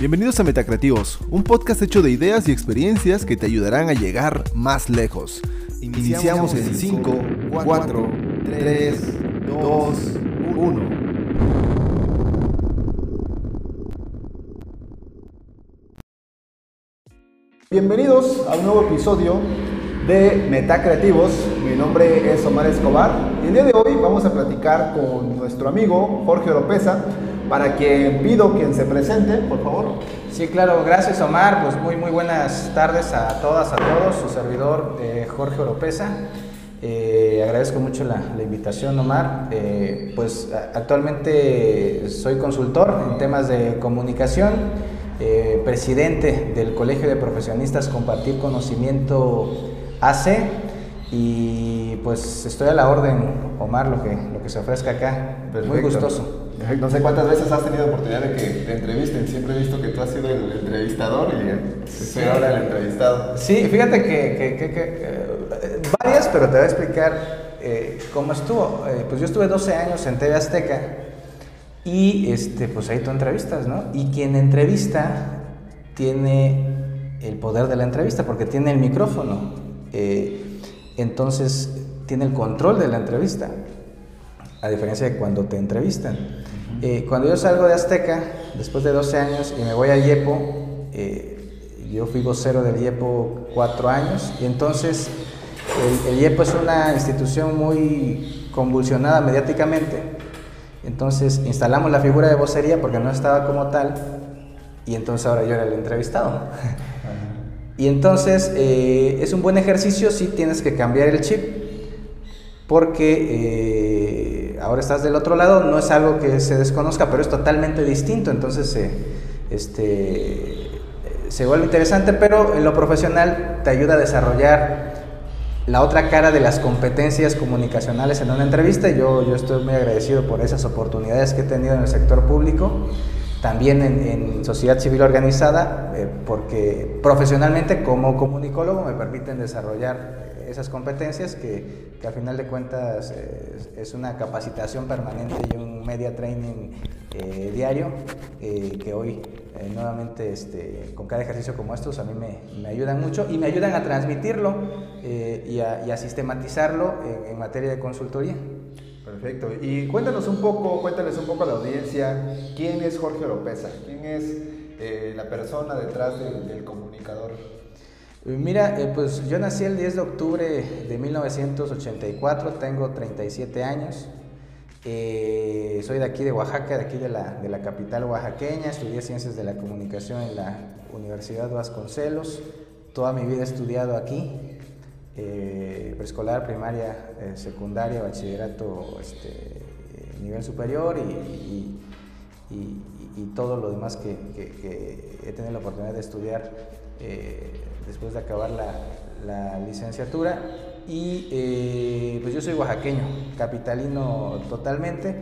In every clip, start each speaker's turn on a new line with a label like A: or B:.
A: Bienvenidos a Metacreativos, un podcast hecho de ideas y experiencias que te ayudarán a llegar más lejos. Iniciamos en 5, 4, 3, 2, 1. Bienvenidos a un nuevo episodio de Metacreativos. Mi nombre es Omar Escobar y el día de hoy vamos a platicar con nuestro amigo Jorge Oropesa para que pido quien se presente, por favor.
B: Sí, claro, gracias Omar, pues muy muy buenas tardes a todas, a todos, su servidor eh, Jorge Oropesa. Eh, agradezco mucho la, invitación, Omar. Eh, pues actualmente soy consultor en temas de comunicación, presidente del Colegio de Profesionistas Compartir Conocimiento AC y pues estoy a la orden, Omar, lo que, lo que se ofrezca acá. Pues muy gustoso.
A: No sé cuántas veces has tenido oportunidad de que te entrevisten. Siempre he visto que tú has sido el entrevistador y sí. ahora el entrevistado.
B: Sí, fíjate que, que, que, eh, varias, pero te voy a explicar eh, cómo estuvo. Eh, pues yo estuve 12 años en TV Azteca y este, pues ahí tú entrevistas, ¿no? Y quien entrevista tiene el poder de la entrevista porque tiene el micrófono. entonces tiene el control de la entrevista a diferencia de cuando te entrevistan. Eh, cuando yo salgo de Azteca, después de 12 años, y me voy a Yepo, eh, yo fui vocero del Yepo cuatro años, y entonces el, Yepo es una institución muy convulsionada mediáticamente, entonces instalamos la figura de vocería porque no estaba como tal, y entonces ahora yo era el entrevistado. Y entonces eh, es un buen ejercicio si tienes que cambiar el chip, porque ahora estás del otro lado, no es algo que se desconozca, pero es totalmente distinto, entonces este, se vuelve interesante, pero en lo profesional te ayuda a desarrollar la otra cara de las competencias comunicacionales en una entrevista. Yo, yo estoy muy agradecido por esas oportunidades que he tenido en el sector público, también en, sociedad civil organizada, eh, porque profesionalmente como comunicólogo me permiten desarrollar esas competencias que, que, al final de cuentas es, una capacitación permanente y un media training eh, diario eh, que hoy eh, nuevamente este, con cada ejercicio como estos a mí me, me ayudan mucho y me ayudan a transmitirlo y a, sistematizarlo en, materia de consultoría.
A: Perfecto. Y cuéntanos un poco, cuéntales un poco a la audiencia, ¿quién es Jorge Oropesa? ¿Quién es la persona detrás del comunicador?
B: Mira, eh, pues yo nací el 10 de octubre de 1984, tengo 37 años. Eh, soy de aquí de Oaxaca, de aquí de la, de la, capital oaxaqueña. Estudié Ciencias de la Comunicación en la Universidad Vasconcelos. Toda mi vida he estudiado aquí. Eh, preescolar, primaria, secundaria, bachillerato, este, nivel superior y, y, todo lo demás que, he tenido la oportunidad de estudiar después de acabar la, licenciatura. Y eh, pues yo soy oaxaqueño, capitalino totalmente.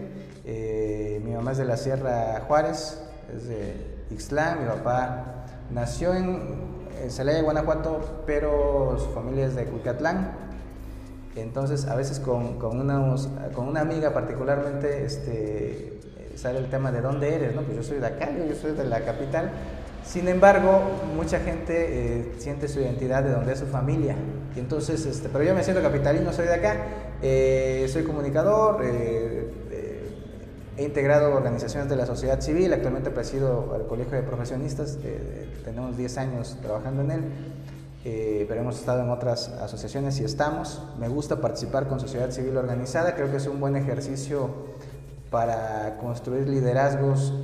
B: Eh, mi mamá es de la Sierra Juárez, es de Ixtlán. Mi papá nació en, Celaya, Guanajuato, pero su familia es de Cuicatlán. Entonces, a veces con, con, una, con una amiga particularmente este, sale el tema de dónde eres, ¿no? Pues yo soy de acá, yo soy de la capital. Sin embargo, mucha gente eh, siente su identidad de donde es su familia. Y entonces, este, pero yo me siento capitalino, soy de acá, eh, soy comunicador, eh, he integrado organizaciones de la sociedad civil, actualmente presido al Colegio de Profesionistas, tenemos 10 años trabajando en él, pero hemos estado en otras asociaciones y estamos. Me gusta participar con sociedad civil organizada, creo que es un buen ejercicio para construir liderazgos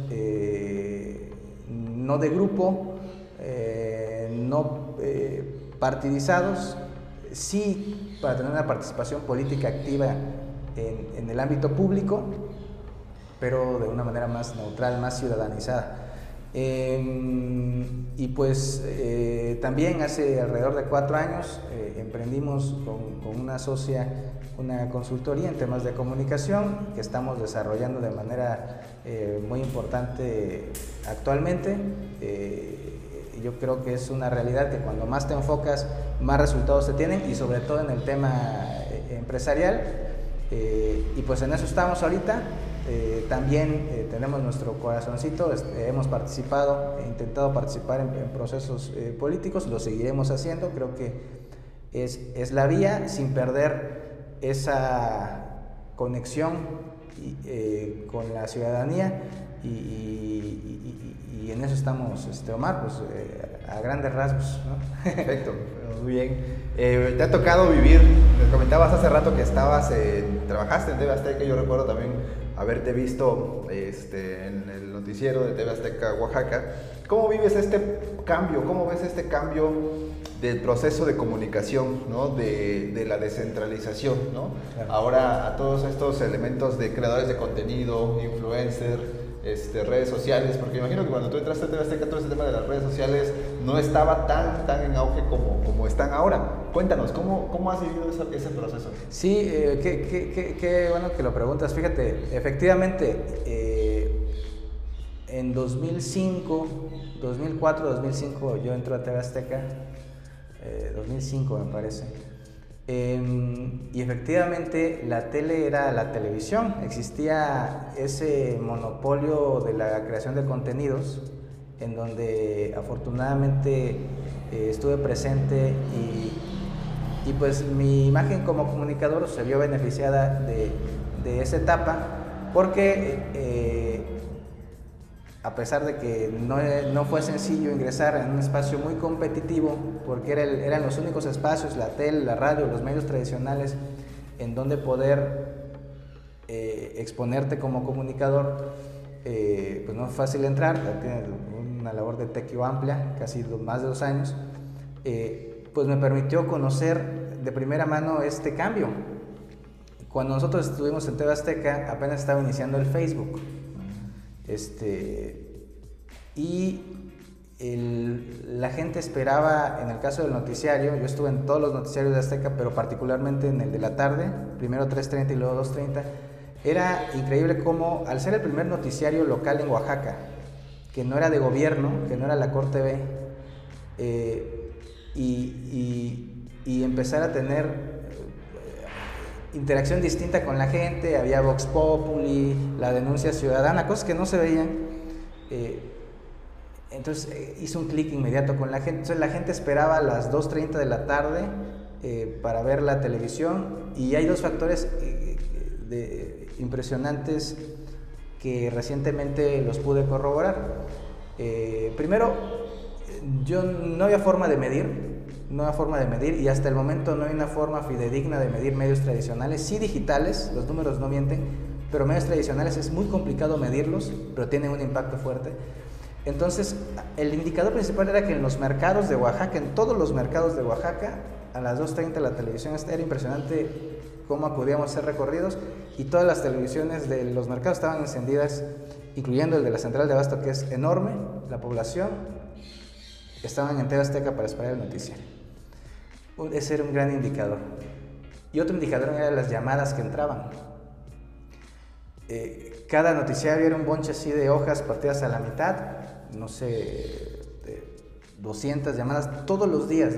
B: no de grupo, eh, no eh, partidizados, sí para tener una participación política activa en, el ámbito público, pero de una manera más neutral, más ciudadanizada. Em, y pues eh, también hace alrededor de cuatro años emprendimos con, con, una socia una consultoría en temas de comunicación que estamos desarrollando de manera eh, muy importante actualmente. Eh, yo creo que es una realidad que cuando más te enfocas, más resultados se tienen y sobre todo en el tema eh, empresarial. y pues en eso estamos ahorita. Eh, también eh, tenemos nuestro corazoncito, hemos participado, he intentado participar en, procesos eh, políticos, lo seguiremos haciendo, creo que es, es la vía sin perder esa conexión con la ciudadanía y, en eso estamos, este, Omar, pues a grandes rasgos.
A: Perfecto, muy bien. te ha tocado vivir, me comentabas hace rato que estabas, trabajaste en TV Azteca, yo recuerdo también haberte visto este, en el noticiero de TV Azteca Oaxaca. ¿Cómo vives este cambio? ¿Cómo ves este cambio del proceso de comunicación, ¿no? de, de la descentralización? ¿no? Ahora a todos estos elementos de creadores de contenido, influencers, este, redes sociales, porque imagino que cuando tú entraste a TV todo ese tema de las redes sociales no estaba tan, tan en auge como, como están ahora. Cuéntanos, ¿cómo, cómo has vivido ese, proceso?
B: Sí, eh, qué, qué, bueno que lo preguntas. Fíjate, efectivamente, eh, en 2005, 2004, 2005 yo entro a TV Azteca, 2005 eh, me parece. Em, y efectivamente la tele era la televisión, existía ese monopolio de la creación de contenidos en donde afortunadamente eh, estuve presente y, y, pues mi imagen como comunicador se vio beneficiada de, de esa etapa porque eh, a pesar de que no, no, fue sencillo ingresar en un espacio muy competitivo, porque era eran los únicos espacios, la tele, la radio, los medios tradicionales, en donde poder eh, exponerte como comunicador, eh, pues no es fácil entrar, tiene una labor de tequio amplia, casi más de dos años, eh, pues me permitió conocer de primera mano este cambio. Cuando nosotros estuvimos en TV Azteca, apenas estaba iniciando el Facebook. Este, y la gente esperaba, en el caso del noticiario, yo estuve en todos los noticiarios de Azteca, pero particularmente en el de la tarde, primero 3.30 y luego 2.30, era increíble cómo, al ser el primer noticiario local en Oaxaca, que no era de gobierno, que no era la Corte B, eh, y, empezar a tener interacción distinta con la gente, había Vox Populi, la denuncia ciudadana, cosas que no se veían. Eh, entonces hizo un clic inmediato con la gente. Entonces la gente esperaba a las 2.30 de la tarde para ver la televisión y hay dos factores de, impresionantes que recientemente los pude corroborar. Eh, primero, yo no había forma de medir, había forma de medir y hasta el momento no hay una forma fidedigna de medir medios tradicionales, sí digitales, los números no mienten, pero medios tradicionales es muy complicado medirlos, pero tienen un impacto fuerte. Entonces, el indicador principal era que en los mercados de Oaxaca, en todos los mercados de Oaxaca, a las 2.30 la televisión era impresionante cómo acudíamos a hacer recorridos y todas las televisiones de los mercados estaban encendidas, incluyendo el de la central de Abasto, que es enorme, la población, estaban en TV Azteca para esperar el noticiario. Ese era un gran indicador. Y otro indicador era las llamadas que entraban. Eh, cada noticiario era un bonche así de hojas partidas a la mitad, no sé, 200 llamadas todos los días.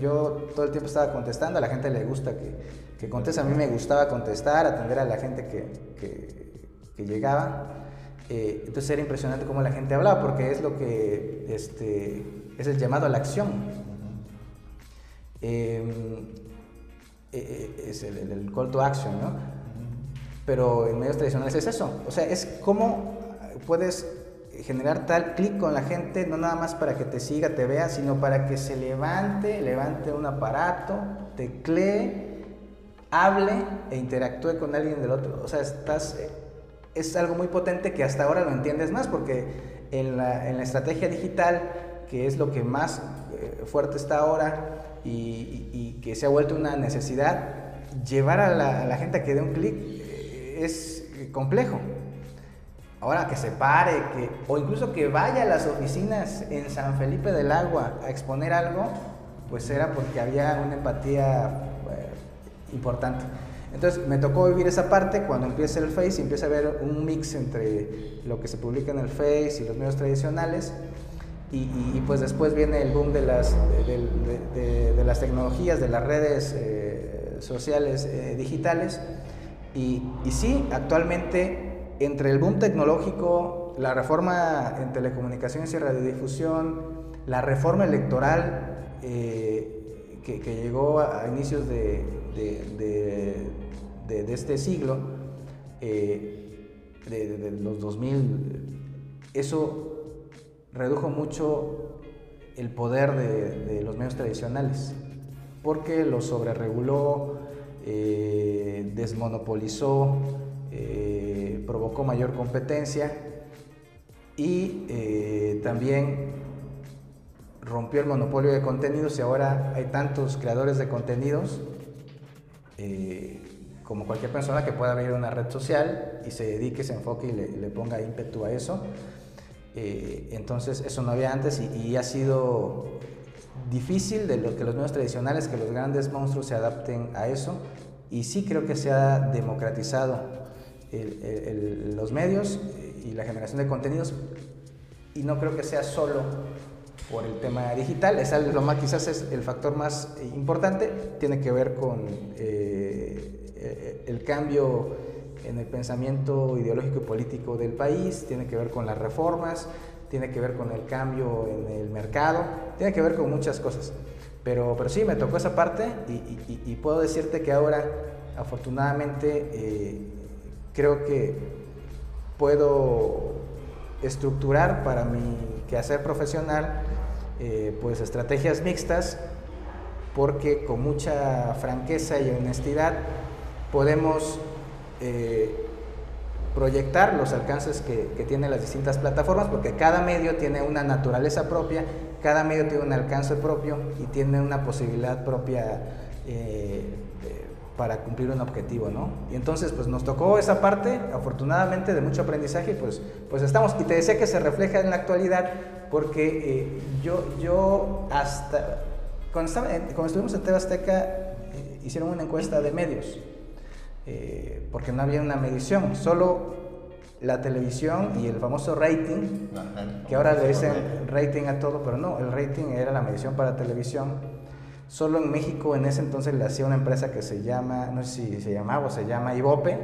B: yo, todo el tiempo estaba contestando, a la gente le gusta que, que conteste, a mí me gustaba contestar, atender a la gente que, que, llegaba. Eh, entonces era impresionante cómo la gente hablaba, porque es lo que este, es el llamado a la acción. Em, e, e, es el, el, call to action, ¿no? Pero en medios tradicionales es eso. O sea, es cómo puedes generar tal clic con la gente, no nada más para que te siga, te vea, sino para que se levante, levante un aparato, teclee, hable e interactúe con alguien del otro. O sea, estás, es algo muy potente que hasta ahora lo entiendes más, porque en la, en la estrategia digital, que es lo que más eh, fuerte está ahora y, y, que se ha vuelto una necesidad, llevar a la, a la gente a que dé un clic eh, es complejo. Ahora que se pare, que, o incluso que vaya a las oficinas en San Felipe del Agua a exponer algo, pues era porque había una empatía eh, importante. Entonces me tocó vivir esa parte cuando empieza el Face y empieza a haber un mix entre lo que se publica en el Face y los medios tradicionales. Y, pues después viene el boom de las, de, las tecnologías, de las redes eh, sociales eh, digitales. Y, y sí, actualmente entre el boom tecnológico, la reforma en telecomunicaciones y radiodifusión, la reforma electoral eh, que, llegó a, inicios de, de, este siglo, de, los 2000, eso redujo mucho el poder de, los medios tradicionales, porque lo sobrereguló, eh, desmonopolizó, eh, provocó mayor competencia y eh, también rompió el monopolio de contenidos y ahora hay tantos creadores de contenidos como cualquier persona que pueda abrir una red social y se dedique, se enfoque y le ponga ímpetu a eso. Eh, entonces eso no había antes y, ha sido difícil de lo que los medios tradicionales, que los grandes monstruos se adapten a eso. Y sí creo que se ha democratizado los medios y la generación de contenidos. Y no creo que sea solo por el tema digital, es lo más, quizás es el factor más importante, tiene que ver con eh, el cambio en el pensamiento ideológico y político del país, tiene que ver con las reformas, tiene que ver con el cambio en el mercado, tiene que ver con muchas cosas. Pero, pero sí, me tocó esa parte y, puedo decirte que ahora, afortunadamente, eh, creo que puedo estructurar para mi quehacer profesional eh, pues estrategias mixtas porque con mucha franqueza y honestidad podemos eh, proyectar los alcances que, que, tienen las distintas plataformas, porque cada medio tiene una naturaleza propia, cada medio tiene un alcance propio y tiene una posibilidad propia eh, para cumplir un objetivo, ¿no? Y entonces, pues nos tocó esa parte, afortunadamente, de mucho aprendizaje, pues, pues estamos. Y te decía que se refleja en la actualidad, porque eh, yo, yo hasta, cuando, estuvimos en Tebasteca, hicieron una encuesta de medios eh, porque no había una medición, solo la televisión y el famoso rating, que ahora le dicen rating a todo, pero no, el rating era la medición para televisión. Solo en México en ese entonces le hacía una empresa que se llama, no sé si se llamaba o se llama Ibope.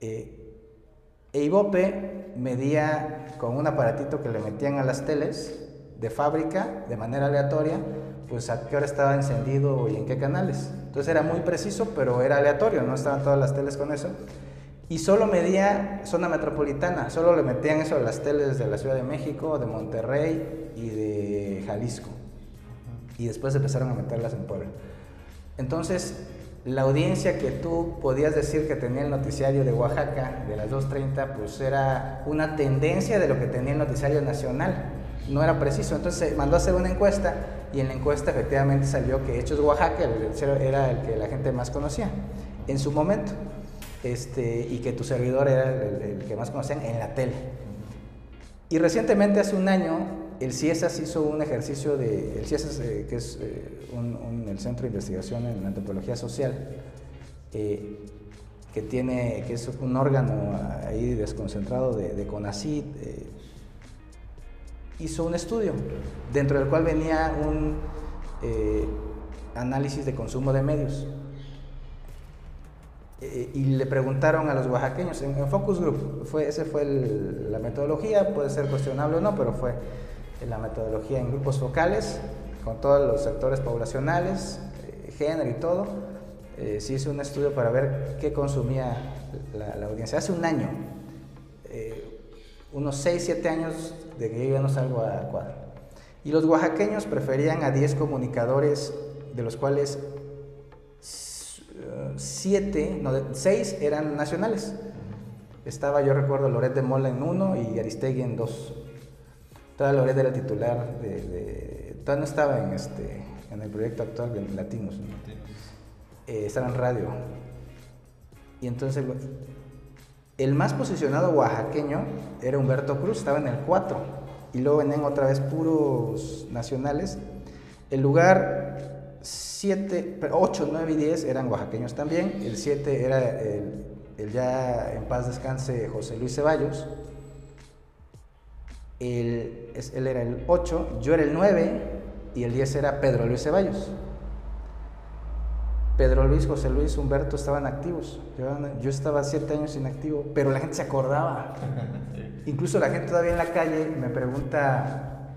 B: Eh, e Ibope medía con un aparatito que le metían a las teles de fábrica de manera aleatoria pues a qué hora estaba encendido y en qué canales. Entonces era muy preciso, pero era aleatorio, no estaban todas las teles con eso. Y solo medía zona metropolitana, solo le metían eso a las teles de la Ciudad de México, de Monterrey y de Jalisco. Y después empezaron a meterlas en Puebla. Entonces, la audiencia que tú podías decir que tenía el noticiario de Oaxaca de las 2.30, pues era una tendencia de lo que tenía el noticiario nacional. No era preciso. Entonces mandó a hacer una encuesta y en la encuesta efectivamente salió que Hechos Oaxaca era el que la gente más conocía en su momento este, y que tu servidor era el, que más conocían en la tele. Y recientemente, hace un año, el CIESAS hizo un ejercicio de, el CIESAS, eh, que es eh, el Centro de Investigación en Antropología Social, eh, que, tiene, que es un órgano ahí desconcentrado de, de hizo un estudio dentro del cual venía un eh, análisis de consumo de medios. Eh, y le preguntaron a los oaxaqueños en, Focus Group, fue, esa fue la metodología, puede ser cuestionable o no, pero fue la metodología en grupos focales, con todos los sectores poblacionales, eh, género y todo. se hizo un estudio para ver qué consumía la audiencia. Hace un año, unos 6, 7 años de que yo ya no salgo a cuadro. Y los oaxaqueños preferían a 10 comunicadores, de los cuales 7, no, 6 eran nacionales. Estaba, yo recuerdo, Loret de Mola en uno y Aristegui en dos. Toda Loret era titular de, todavía no estaba en, este, en el proyecto actual de Latinos. Eh, estaba en radio. Y entonces el más posicionado oaxaqueño era Humberto Cruz, estaba en el 4. Y luego venían otra vez puros nacionales. El lugar 7, 8, 9 y 10 eran oaxaqueños también. El 7 era el, ya en paz descanse José Luis Ceballos. él era el 8, yo era el 9 y el 10 era Pedro Luis Ceballos. Pedro Luis, José Luis, Humberto estaban activos. Yo, estaba siete años inactivo, pero la gente se acordaba. Incluso la gente todavía en la calle me pregunta,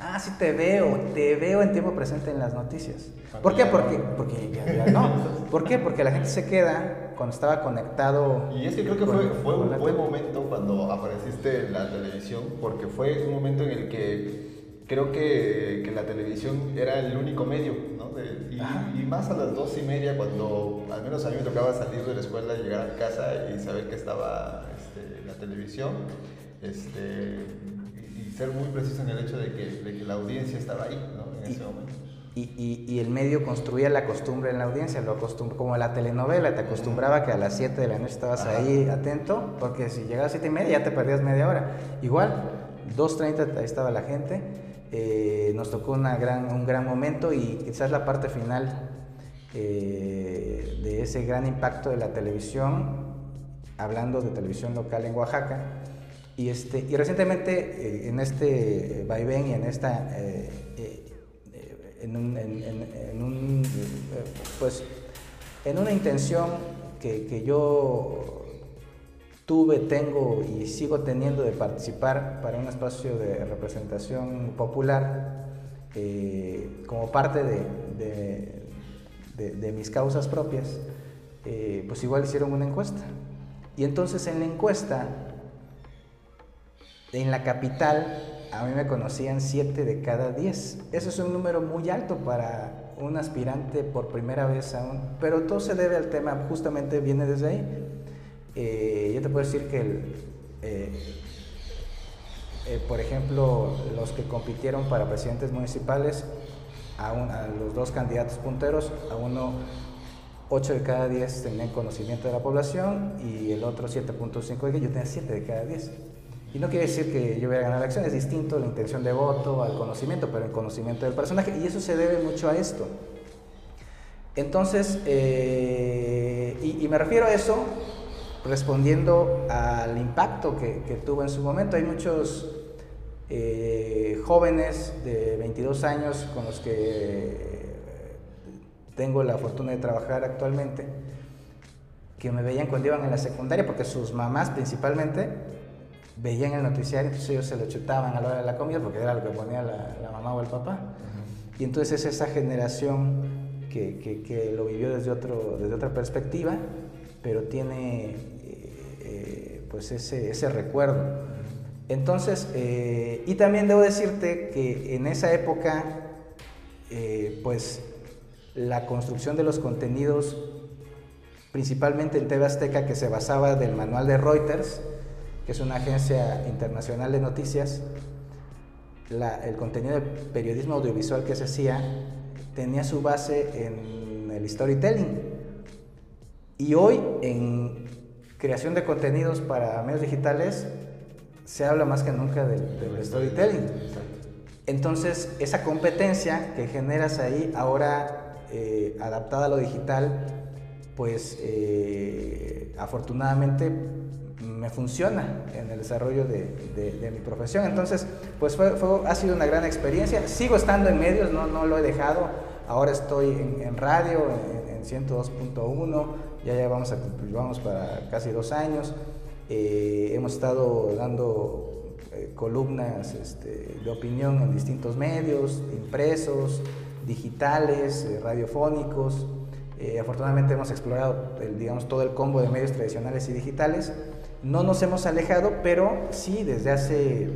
B: ah, sí te veo, te veo en tiempo presente en las noticias. ¿Por qué? Porque, porque ya, no. ¿Por qué? Porque la gente se queda cuando estaba conectado.
A: Y es que creo que fue, fue un buen momento cuando apareciste en la televisión, porque fue un momento en el que creo que, que, la televisión era el único medio, ¿no? y, más a las dos y media, cuando al menos a mí me tocaba salir de la escuela, llegar a casa y saber que estaba este, la televisión, este, y, ser muy preciso en el hecho de que, de que la audiencia estaba ahí, ¿no? En ese momento.
B: Y, y, el medio construía la costumbre en la audiencia, lo como la telenovela, te acostumbraba que a las 7 de la noche estabas ahí atento, porque si llegabas a 7 y media ya te perdías media hora. Igual, 2.30 ahí estaba la gente, eh, nos tocó una gran, un gran momento y quizás la parte final eh, de ese gran impacto de la televisión, hablando de televisión local en Oaxaca. Y, este, y recientemente eh, en este vaivén y en esta... en, un, pues, en una intención que, que yo tuve, tengo y sigo teniendo de participar para un espacio de representación popular eh, como parte de, de, mis causas propias, eh, pues igual hicieron una encuesta. Y entonces en la encuesta, en la capital, a mí me conocían 7 de cada 10. Eso es un número muy alto para un aspirante por primera vez aún, pero todo se debe al tema, justamente viene desde ahí eh, yo te puedo decir que, eh, eh, por ejemplo, los que compitieron para presidentes municipales, a, los dos candidatos punteros, a uno 8 de cada 10 tenían conocimiento de la población y el otro 7.5 de que yo tenía 7 de cada 10. Y no quiere decir que yo hubiera ganado la elección, es distinto la intención de voto al conocimiento, pero el conocimiento del personaje, y eso se debe mucho a esto. Entonces, y, me refiero a eso respondiendo al impacto que, tuvo en su momento. Hay muchos eh, jóvenes de 22 años con los que tengo la fortuna de trabajar actualmente, que me veían cuando iban en la secundaria, porque sus mamás principalmente veían el noticiario, entonces ellos se lo chutaban a la hora de la comida, porque era lo que ponía la, mamá o el papá. Y entonces es esa generación que, que, lo vivió desde, otro, desde otra perspectiva, pero tiene pues ese, ese recuerdo. Entonces, eh, y también debo decirte que en esa época, eh, pues la construcción de los contenidos, principalmente en TV Azteca, que se basaba del manual de Reuters, que es una agencia internacional de noticias, el contenido de periodismo audiovisual que se hacía tenía su base en el storytelling. Y hoy en creación de contenidos para medios digitales, se habla más que nunca del, storytelling. Entonces, esa competencia que generas ahí, ahora eh, adaptada a lo digital, pues eh, afortunadamente me funciona en el desarrollo de, mi profesión. Entonces, pues fue, ha sido una gran experiencia. Sigo estando en medios, no, no lo he dejado. Ahora estoy en, radio, en, en 102.1 ya llevamos, a, vamos para casi dos años. Eh, hemos estado dando eh, columnas este, de opinión en distintos medios, impresos, digitales, eh, radiofónicos. afortunadamente hemos explorado digamos, todo el combo de medios tradicionales y digitales. No nos hemos alejado, pero sí desde hace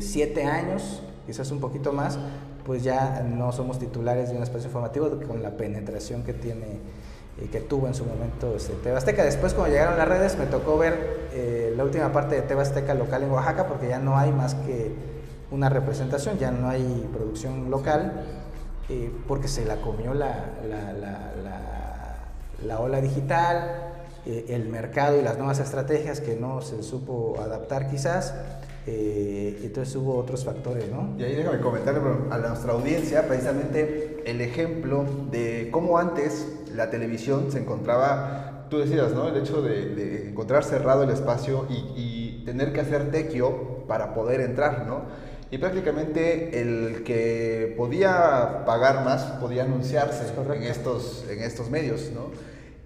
B: siete años, quizás un poquito más, pues ya no somos titulares de un espacio informativo con la penetración que tiene y que tuvo en su momento este, Tebasteca. Después cuando llegaron las redes me tocó ver eh, la última parte de Tebasteca local en Oaxaca porque ya no hay más que una representación, ya no hay producción local eh, porque se la comió la, la, la, la ola digital, eh, el mercado y las nuevas estrategias que no se supo adaptar quizás. entonces hubo otros factores, ¿no?
A: Y ahí déjame comentarle a nuestra audiencia precisamente el ejemplo de cómo antes la televisión se encontraba, tú decías, ¿no? El hecho de, encontrar cerrado el espacio y, tener que hacer tequio para poder entrar, ¿no? y prácticamente el que podía pagar más podía anunciarse en estos, en estos medios, ¿no?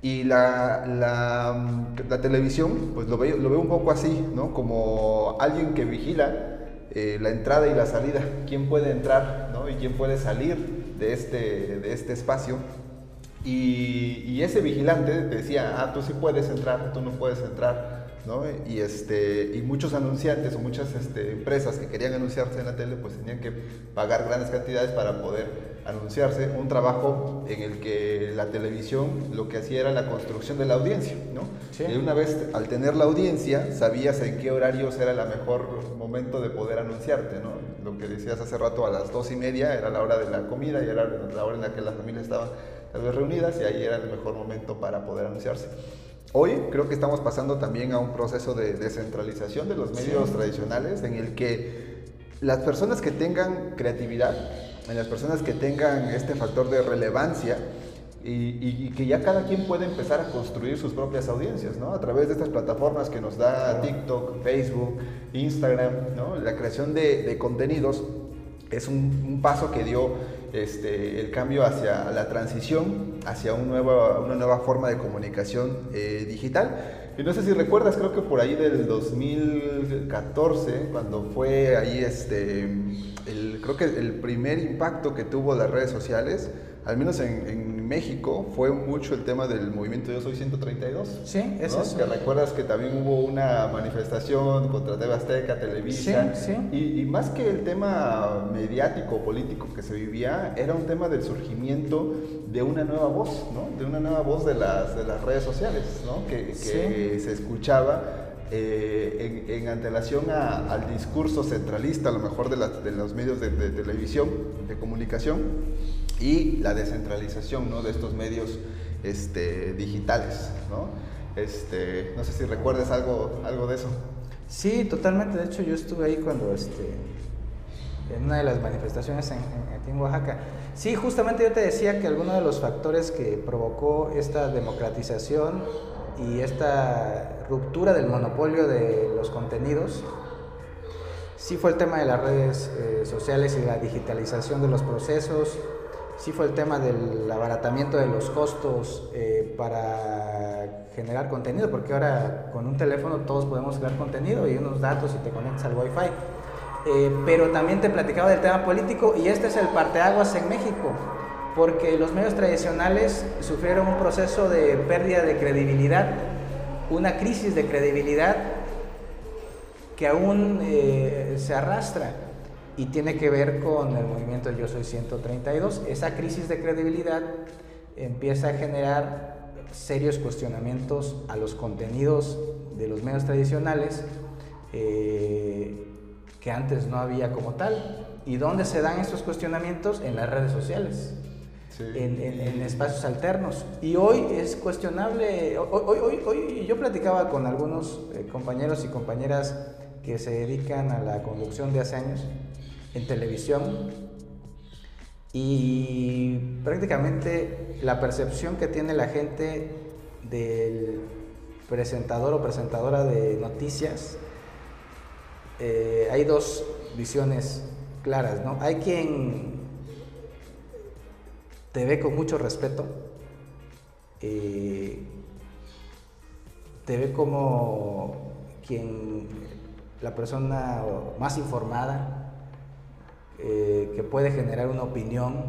A: Y la, la, televisión, pues lo veo, lo veo un poco así, ¿no? Como alguien que vigila eh, la entrada y la salida, quién puede entrar, ¿no? Y quién puede salir de este, de este espacio. Y, y ese vigilante decía, ah, tú sí puedes entrar, tú no puedes entrar y, este, y muchos anunciantes o muchas este, empresas que querían anunciarse en la tele, pues tenían que pagar grandes cantidades para poder anunciarse, un trabajo en el que la televisión lo que hacía era la construcción de la audiencia, ¿no? Y una vez al tener la audiencia, sabías en qué horarios era el mejor momento de poder anunciarte, ¿no? Lo que decías hace rato, a las dos y media era la hora de la comida y era la hora en la que las reunidas y ahí era el mejor momento para poder anunciarse. Hoy creo que estamos pasando también a un proceso de descentralización de los medios tradicionales en el que las personas que tengan creatividad, en las personas que tengan este factor de relevancia, y, que ya cada quien puede empezar a construir sus propias audiencias, ¿no? A través de estas plataformas que nos da TikTok, Facebook, Instagram, ¿no? La creación de, contenidos es un, paso que dio este, el cambio hacia la transición, hacia un nuevo, una nueva forma de comunicación eh, digital. Y no sé si recuerdas, creo que por ahí del 2014, cuando fue ahí este, el, creo que el primer impacto que tuvo las redes sociales, al menos en, México, fue mucho el tema del movimiento Yo Soy 132.
B: Sí, es eso.
A: Que recuerdas que también hubo una manifestación contra TV Azteca, Televisa.
B: Sí, sí.
A: Y, y, más que el tema mediático, político que se vivía, era un tema del surgimiento de una nueva voz, ¿no? De una nueva voz de las, de las redes sociales, ¿no? Que, que se escuchaba eh, en, en, antelación al discurso centralista, a lo mejor de, de los medios de, de, televisión, de comunicación, y la descentralización de estos medios este, digitales. ¿no? Este, no sé si recuerdas algo, algo de eso.
B: Sí, totalmente. De hecho, yo estuve ahí cuando, este, en una de las manifestaciones en, aquí en Oaxaca. Sí, justamente yo te decía que alguno de los factores que provocó esta democratización y esta ruptura del monopolio de los contenidos, sí fue el tema de las redes eh, sociales y la digitalización de los procesos, sí fue el tema del abaratamiento de los costos eh, para generar contenido, porque ahora con un teléfono todos podemos crear contenido y unos datos y te conectas al Wi-Fi. Eh, pero también te platicaba del tema político y este es el parteaguas en México, porque los medios tradicionales sufrieron un proceso de pérdida de credibilidad, una crisis de credibilidad que aún eh, se arrastra y tiene que ver con el movimiento Yo Soy 132. Esa crisis de credibilidad empieza a generar serios cuestionamientos a los contenidos de los medios tradicionales eh, que antes no había como tal. ¿Y dónde se dan estos cuestionamientos? En las redes sociales. En, espacios alternos. Y hoy es cuestionable, hoy, hoy, hoy yo platicaba con algunos eh, compañeros y compañeras que se dedican a la conducción de hace años en televisión y prácticamente la percepción que tiene la gente del presentador o presentadora de noticias, eh, hay dos visiones claras, ¿no? Hay quien te ve con mucho respeto, eh, te ve como quien la persona más informada, eh, que puede generar una opinión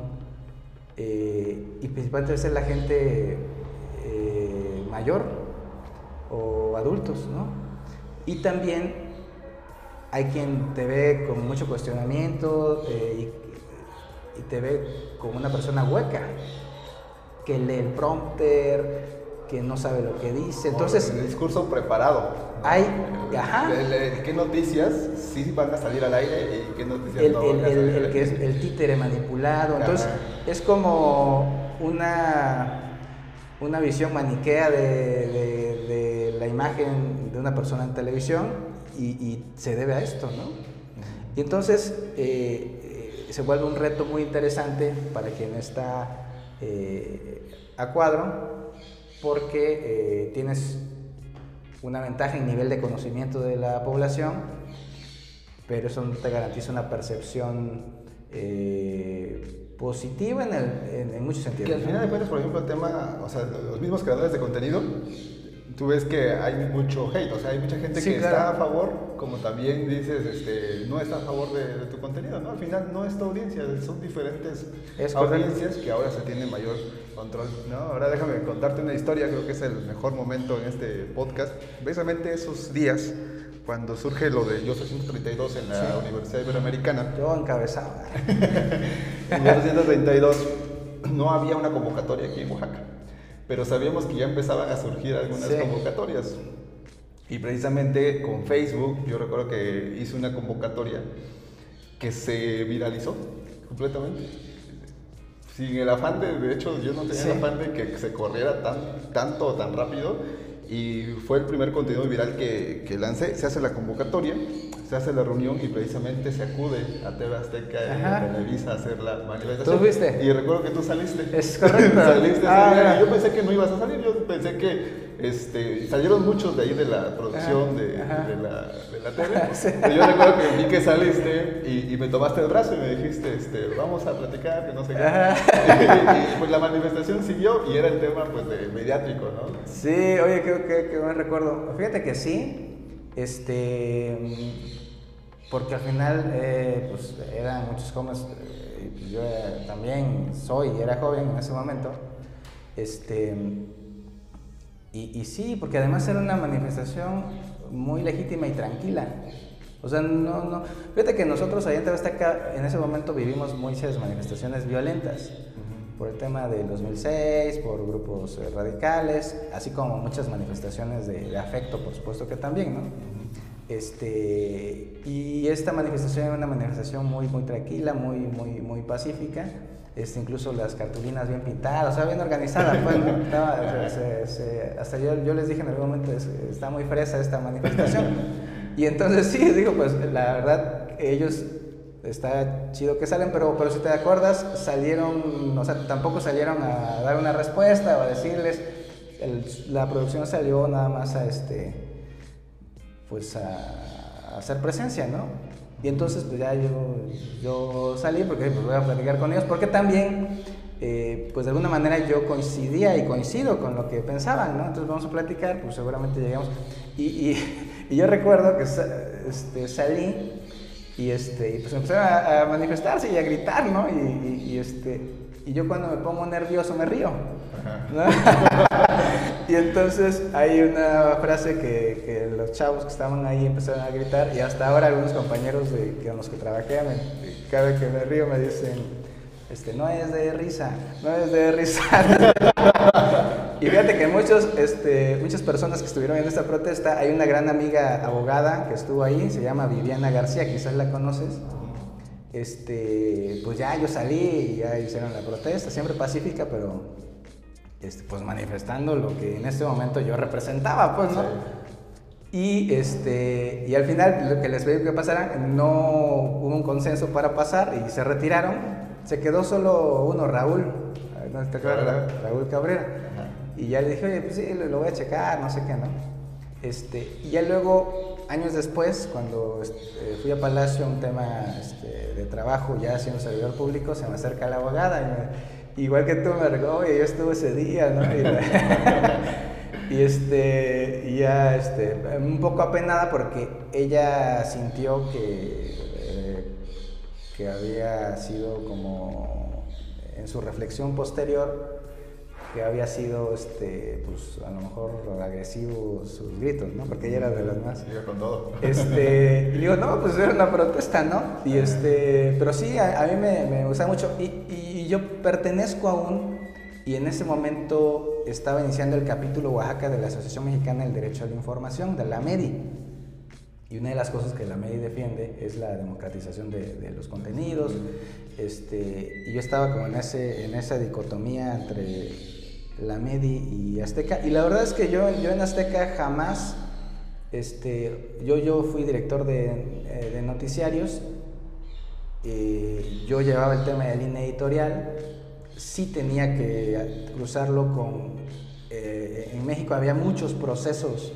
B: eh, y principalmente es la gente eh, mayor o adultos, ¿no? Y también hay quien te ve con mucho cuestionamiento y, y, te ve como una persona hueca, que lee el prompter, que no sabe lo que dice. Entonces,
A: el discurso preparado.
B: Hay, ajá.
A: ¿Qué noticias sí van a salir al aire y qué noticias
B: el, no el, el, que es el títere manipulado. Entonces, es como una, una visión maniquea de, de, la imagen de una persona en televisión y, se debe a esto, ¿no? Y entonces eh, eh, se vuelve un reto muy interesante para quien está eh, a cuadro porque eh, tienes una ventaja en nivel de conocimiento de la población, pero eso no te garantiza una percepción eh, positiva en, el, en, muchos sentidos.
A: Que al final de cuentas, por ejemplo, el tema, o sea, los mismos creadores de contenido, tú ves que hay mucho hate, o sea, hay mucha gente que está a favor, como también dices, este, no está a favor de, tu contenido, ¿no? Al final no es tu audiencia, son diferentes audiencias que ahora se tienen mayor control, ¿no? Ahora déjame contarte una historia, creo que es el mejor momento en este podcast. Precisamente esos días cuando surge lo de Yo 132 en la Universidad Iberoamericana.
B: Yo encabezaba.
A: en 1932 no había una convocatoria aquí en Oaxaca, pero sabíamos que ya empezaban a surgir algunas convocatorias. Y precisamente con Facebook, yo recuerdo que hice una convocatoria que se viralizó completamente. Sin el afán de, de hecho, yo no tenía el afán de que se corriera tan, tanto o tan rápido. Y fue el primer contenido viral que, que, lancé. Se hace la convocatoria, se hace la reunión y precisamente se acude a TV Azteca y Televisa a hacer la manifestación.
B: ¿Tú fuiste?
A: Y recuerdo que tú saliste.
B: Es correcto.
A: saliste. Ah, yo pensé que no ibas a salir, yo pensé que este, salieron muchos de ahí de la producción de, de, la, de la tele. Yo recuerdo que vi que saliste y, y, me tomaste el brazo y me dijiste, este, vamos a platicar, que no sé qué. y, pues la manifestación siguió y era el tema pues de mediático, ¿no?
B: Sí, oye, qué, qué, qué buen recuerdo. Fíjate que sí, este, porque al final eh, pues eran muchos jóvenes, eh, yo también soy, era joven en ese momento, este y, sí, porque además era una manifestación muy legítima y tranquila. O sea, no, no. Fíjate que nosotros allá en acá en ese momento vivimos muchas manifestaciones violentas. Por el tema del 2006, por grupos eh, radicales, así como muchas manifestaciones de, afecto, por supuesto que también, ¿no? Este, y esta manifestación era una manifestación muy, muy tranquila, muy, muy, muy pacífica este, incluso las cartulinas bien pintadas, o sea, bien organizadas. Pues, hasta yo, yo, les dije en algún momento, está muy fresa esta manifestación. Y entonces sí, digo, pues la verdad, ellos está chido que salen, pero, pero si te acuerdas, salieron, o sea, tampoco salieron a dar una respuesta o a decirles, la producción salió nada más a este, pues a hacer presencia, ¿no? Y entonces pues ya yo, yo salí porque pues voy a platicar con ellos, porque también eh, pues de alguna manera yo coincidía y coincido con lo que pensaban, ¿no? Entonces vamos a platicar, pues seguramente llegamos. Y, y, y yo recuerdo que este, salí y, este, y pues empezaron a, a, manifestarse y a gritar, ¿no? Y, y, este, y yo cuando me pongo nervioso me río. y entonces hay una frase que, que, los chavos que estaban ahí empezaron a gritar y hasta ahora algunos compañeros de, con los que trabajé, cada vez que me río me dicen, este, no es de risa, no es de risa. y fíjate que muchos, este, muchas personas que estuvieron en esta protesta, hay una gran amiga abogada que estuvo ahí, se llama Viviana García, quizás la conoces. Este, pues ya yo salí y ya hicieron la protesta, siempre pacífica, pero este, pues manifestando lo que en ese momento yo representaba, pues, ¿no? Y, este, y al final, lo que les pedí que pasaran, no hubo un consenso para pasar y se retiraron. Se quedó solo uno, Raúl, ¿no te acuerdas? Raúl Cabrera. Y ya le dije, oye, pues sí, lo, voy a checar, no sé qué, ¿no? Este, y ya luego, años después, cuando este, fui a Palacio a un tema este, de trabajo, ya siendo servidor público, se me acerca la abogada y me igual que tú, me dijo, oye, yo estuve ese día, ¿no? Y, este, y ya, este, un poco apenada porque ella sintió que, que había sido como, en su reflexión posterior, que había sido, este, pues a lo mejor agresivo sus gritos, ¿no? Porque ella era de las más.
A: Iba con todo.
B: Este, y digo, no, pues era una protesta, ¿no? Y este, pero sí, a, mí me, me gusta mucho. Y, y, yo pertenezco aún, y en ese momento estaba iniciando el capítulo Oaxaca de la Asociación Mexicana del Derecho a la Información, de la MEDI. Y una de las cosas que la MEDI defiende es la democratización de, los contenidos. Este, y yo estaba como en, ese, en esa dicotomía entre la Medi y Azteca. Y la verdad es que yo, yo en Azteca jamás, este, yo, yo fui director de, eh, de noticiarios, eh, yo llevaba el tema de línea editorial, sí tenía que cruzarlo con... Eh, en México había muchos procesos,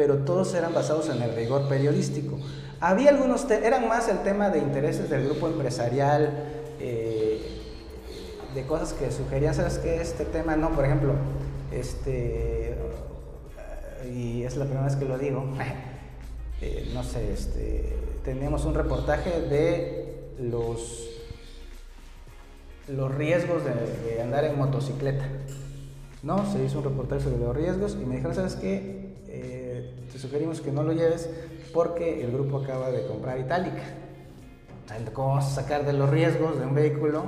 B: pero todos eran basados en el rigor periodístico. Había algunos, eran más el tema de intereses del grupo empresarial, eh, de cosas que sugerían, ¿sabes qué? Este tema, no, por ejemplo, este, y es la primera vez que lo digo, eh, no sé, este, teníamos un reportaje de los, los riesgos de, andar en motocicleta. ¿no? Se hizo un reportaje sobre los riesgos y me dijeron, ¿sabes qué? Eh, sugerimos que no lo lleves porque el grupo acaba de comprar Itálica. ¿Cómo vamos a sacar de los riesgos de un vehículo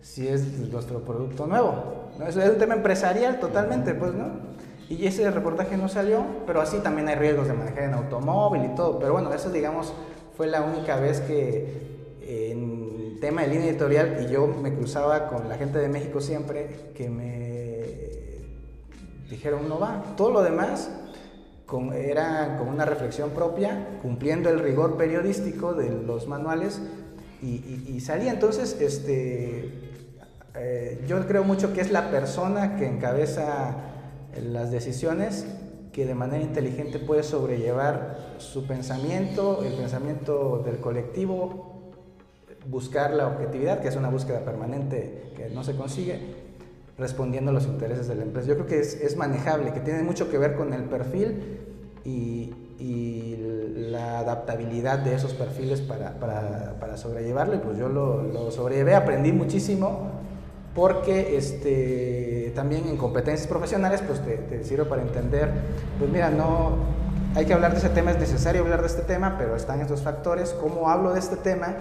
B: si es nuestro producto nuevo? ¿No? Es un tema empresarial totalmente, pues, ¿no? Y ese reportaje no salió, pero así también hay riesgos de manejar en automóvil y todo. Pero bueno, eso, digamos, fue la única vez que en tema de línea editorial, y yo me cruzaba con la gente de México siempre, que me dijeron, no va. Todo lo demás era con una reflexión propia, cumpliendo el rigor periodístico de los manuales y, salía. Entonces, este, eh, yo creo mucho que es la persona que encabeza las decisiones que de manera inteligente puede sobrellevar su pensamiento, el pensamiento del colectivo, buscar la objetividad, que es una búsqueda permanente que no se consigue, respondiendo a los intereses de la empresa. Yo creo que es, manejable, que tiene mucho que ver con el perfil y, la adaptabilidad de esos perfiles para, sobrellevarlo. Y pues yo lo, lo, sobrellevé, aprendí muchísimo porque este, también en competencias profesionales pues te, te sirve para entender, pues mira, no, hay que hablar de ese tema, es necesario hablar de este tema, pero están estos factores, cómo hablo de este tema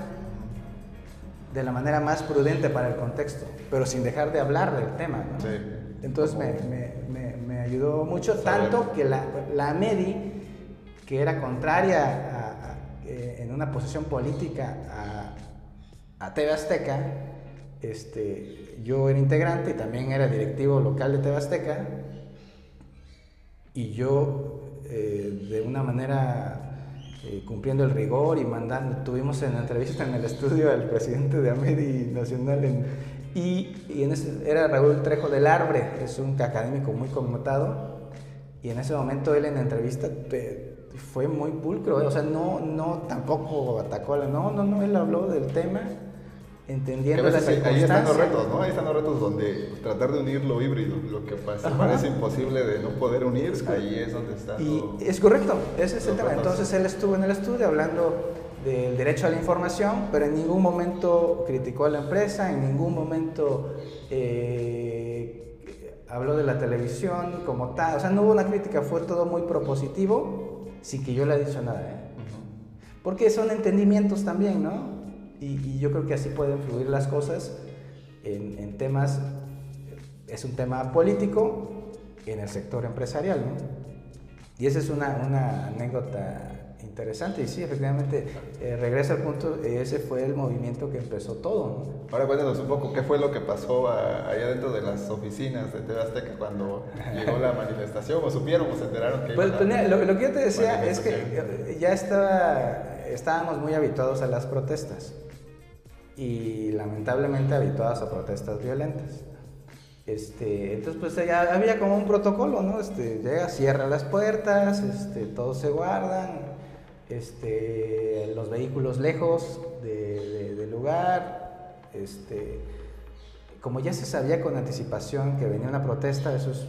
B: de la manera más prudente para el contexto, pero sin dejar de hablar del tema. Entonces me, ayudó mucho, tanto que la, la, MEDI, que era contraria eh, en una posición política a, a TV Azteca, este, yo era integrante y también era directivo local de TV Azteca, y yo eh, de una manera eh, cumpliendo el rigor y mandando. Tuvimos en la entrevista en el estudio al presidente de Amedi Nacional y, y en ese, era Raúl Trejo del Arbre, es un académico muy connotado y en ese momento él en la entrevista fue muy pulcro, o sea, no, no tampoco atacó, no, no, no, él habló del tema entendiendo las
A: Ahí están los retos, ¿no? Ahí están los retos donde tratar de unir lo híbrido, lo que parece imposible de no poder unir, ahí es donde está.
B: Y es correcto, ese es el tema. Entonces él estuvo en el estudio hablando del derecho a la información, pero en ningún momento criticó a la empresa, en ningún momento eh, habló de la televisión como tal, o sea, no hubo una crítica, fue todo muy propositivo, sin que yo le haya dicho nada. ¿eh? Porque son entendimientos también, ¿no? Y, yo creo que así pueden fluir las cosas en, temas, es un tema político en el sector empresarial, ¿no? Y esa es una, una anécdota interesante y sí, efectivamente, eh, regresa al punto, ese fue el movimiento que empezó todo. ¿no?
A: Ahora cuéntanos un poco qué fue lo que pasó allá dentro de las oficinas de TV Azteca cuando llegó la manifestación, o supieron, o se enteraron que...
B: Pues, pues lo, lo, que yo te decía es que ya estaba, estábamos muy habituados a las protestas y lamentablemente habituadas a protestas violentas. Este, entonces pues había como un protocolo, ¿no? Este, llega, cierra las puertas, este, todos se guardan, este, los vehículos lejos del lugar, este, como ya se sabía con anticipación que venía una protesta, eso es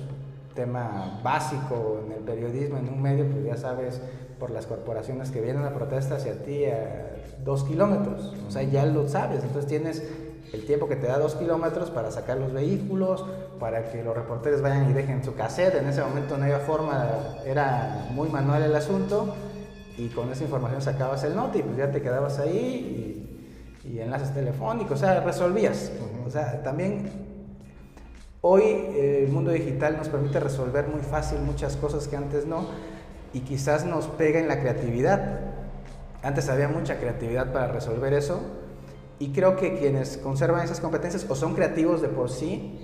B: tema básico en el periodismo, en un medio, pues ya sabes por las corporaciones que vienen a protesta hacia ti a dos kilómetros, o sea, ya lo sabes, entonces tienes el tiempo que te da dos kilómetros para sacar los vehículos, para que los reporteros vayan y dejen su cassette, en ese momento no había forma, era muy manual el asunto, y con esa información sacabas el note y pues ya te quedabas ahí y, y enlaces telefónicos, o sea, resolvías, o sea, también Hoy eh, el mundo digital nos permite resolver muy fácil muchas cosas que antes no y quizás nos pega en la creatividad. Antes había mucha creatividad para resolver eso y creo que quienes conservan esas competencias o son creativos de por sí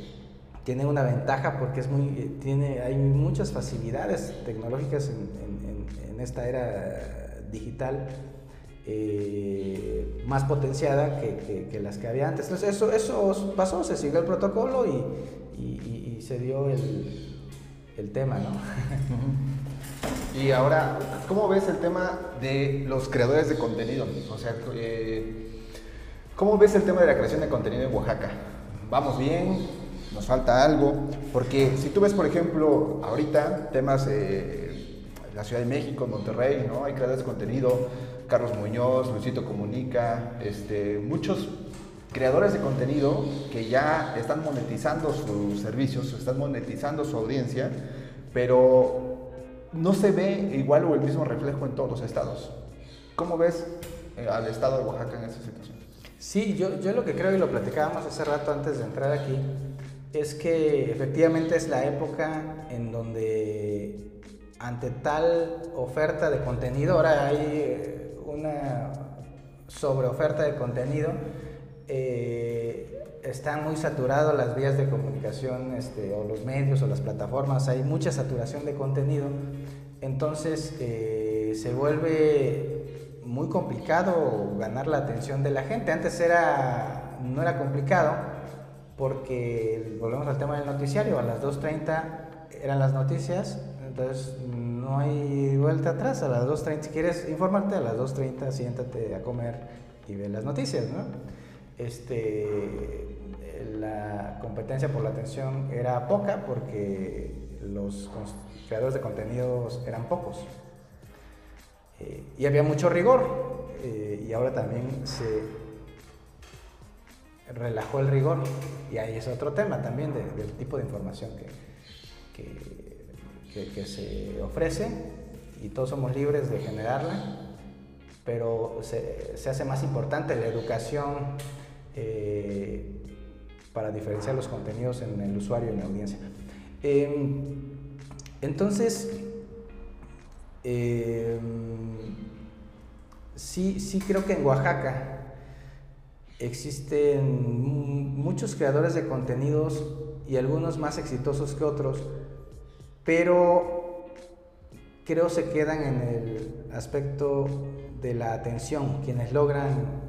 B: tienen una ventaja porque es muy, tiene, hay muchas facilidades tecnológicas en, esta era digital eh, más potenciada que, las que había antes. Entonces eso, eso pasó, se siguió el protocolo y, y, se dio el, el tema, ¿no?
A: Y ahora, ¿cómo ves el tema de los creadores de contenido? O sea, eh, ¿cómo ves el tema de la creación de contenido en Oaxaca? ¿Vamos bien? ¿Nos falta algo? Porque si tú ves, por ejemplo, ahorita temas de la Ciudad de México, Monterrey, ¿no? Hay creadores de contenido, Carlos Muñoz, Luisito Comunica, este, muchos creadores de contenido que ya están monetizando sus servicios, están monetizando su audiencia, pero no se ve igual o el mismo reflejo en todos los estados. ¿Cómo ves eh, al estado de Oaxaca en esa situación?
B: Sí, yo, yo lo que creo y lo platicábamos hace rato antes de entrar aquí, es que efectivamente es la época en donde ante tal oferta de contenido, ahora hay eh, una sobreoferta de contenido, eh, están muy saturadas las vías de comunicación este, o los medios o las plataformas, hay mucha saturación de contenido, entonces eh, se vuelve muy complicado ganar la atención de la gente. Antes era, no era complicado porque, volvemos al tema del noticiario, a las 2.30 eran las noticias, entonces no hay vuelta atrás, a las 2.30, si quieres informarte, a las 2.30 siéntate a comer y ve las noticias, ¿no? Este, la competencia por la atención era poca porque los creadores de contenidos eran pocos. Eh, y había mucho rigor. Eh, y ahora también se relajó el rigor. Y ahí es otro tema también del tipo de información que, que, se ofrece. Y todos somos libres de generarla. Pero se, se hace más importante la educación. Eh, para diferenciar los contenidos en el usuario y en la audiencia. Em, entonces, em, sí, sí creo que en Oaxaca existen muchos creadores de contenidos y algunos más exitosos que otros, pero creo se quedan en el aspecto de la atención, quienes logran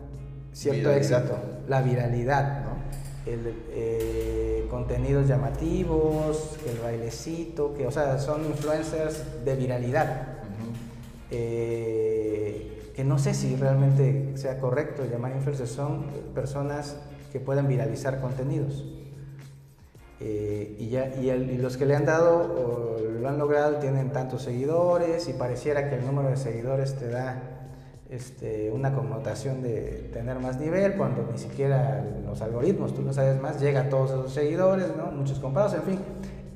B: cierto éxito, la viralidad, ¿no? el, eh, contenidos llamativos, el bailecito, que, o sea, son influencers de viralidad. Eh, que no sé si realmente sea correcto llamar influencers, son personas que pueden viralizar contenidos. Eh, y, ya, y, los que le han dado o lo han logrado tienen tantos seguidores y pareciera que el número de seguidores te da este, una connotación de tener más nivel, cuando ni siquiera los algoritmos, tú no sabes más, llega a todos esos seguidores, ¿no? muchos comprados, en fin,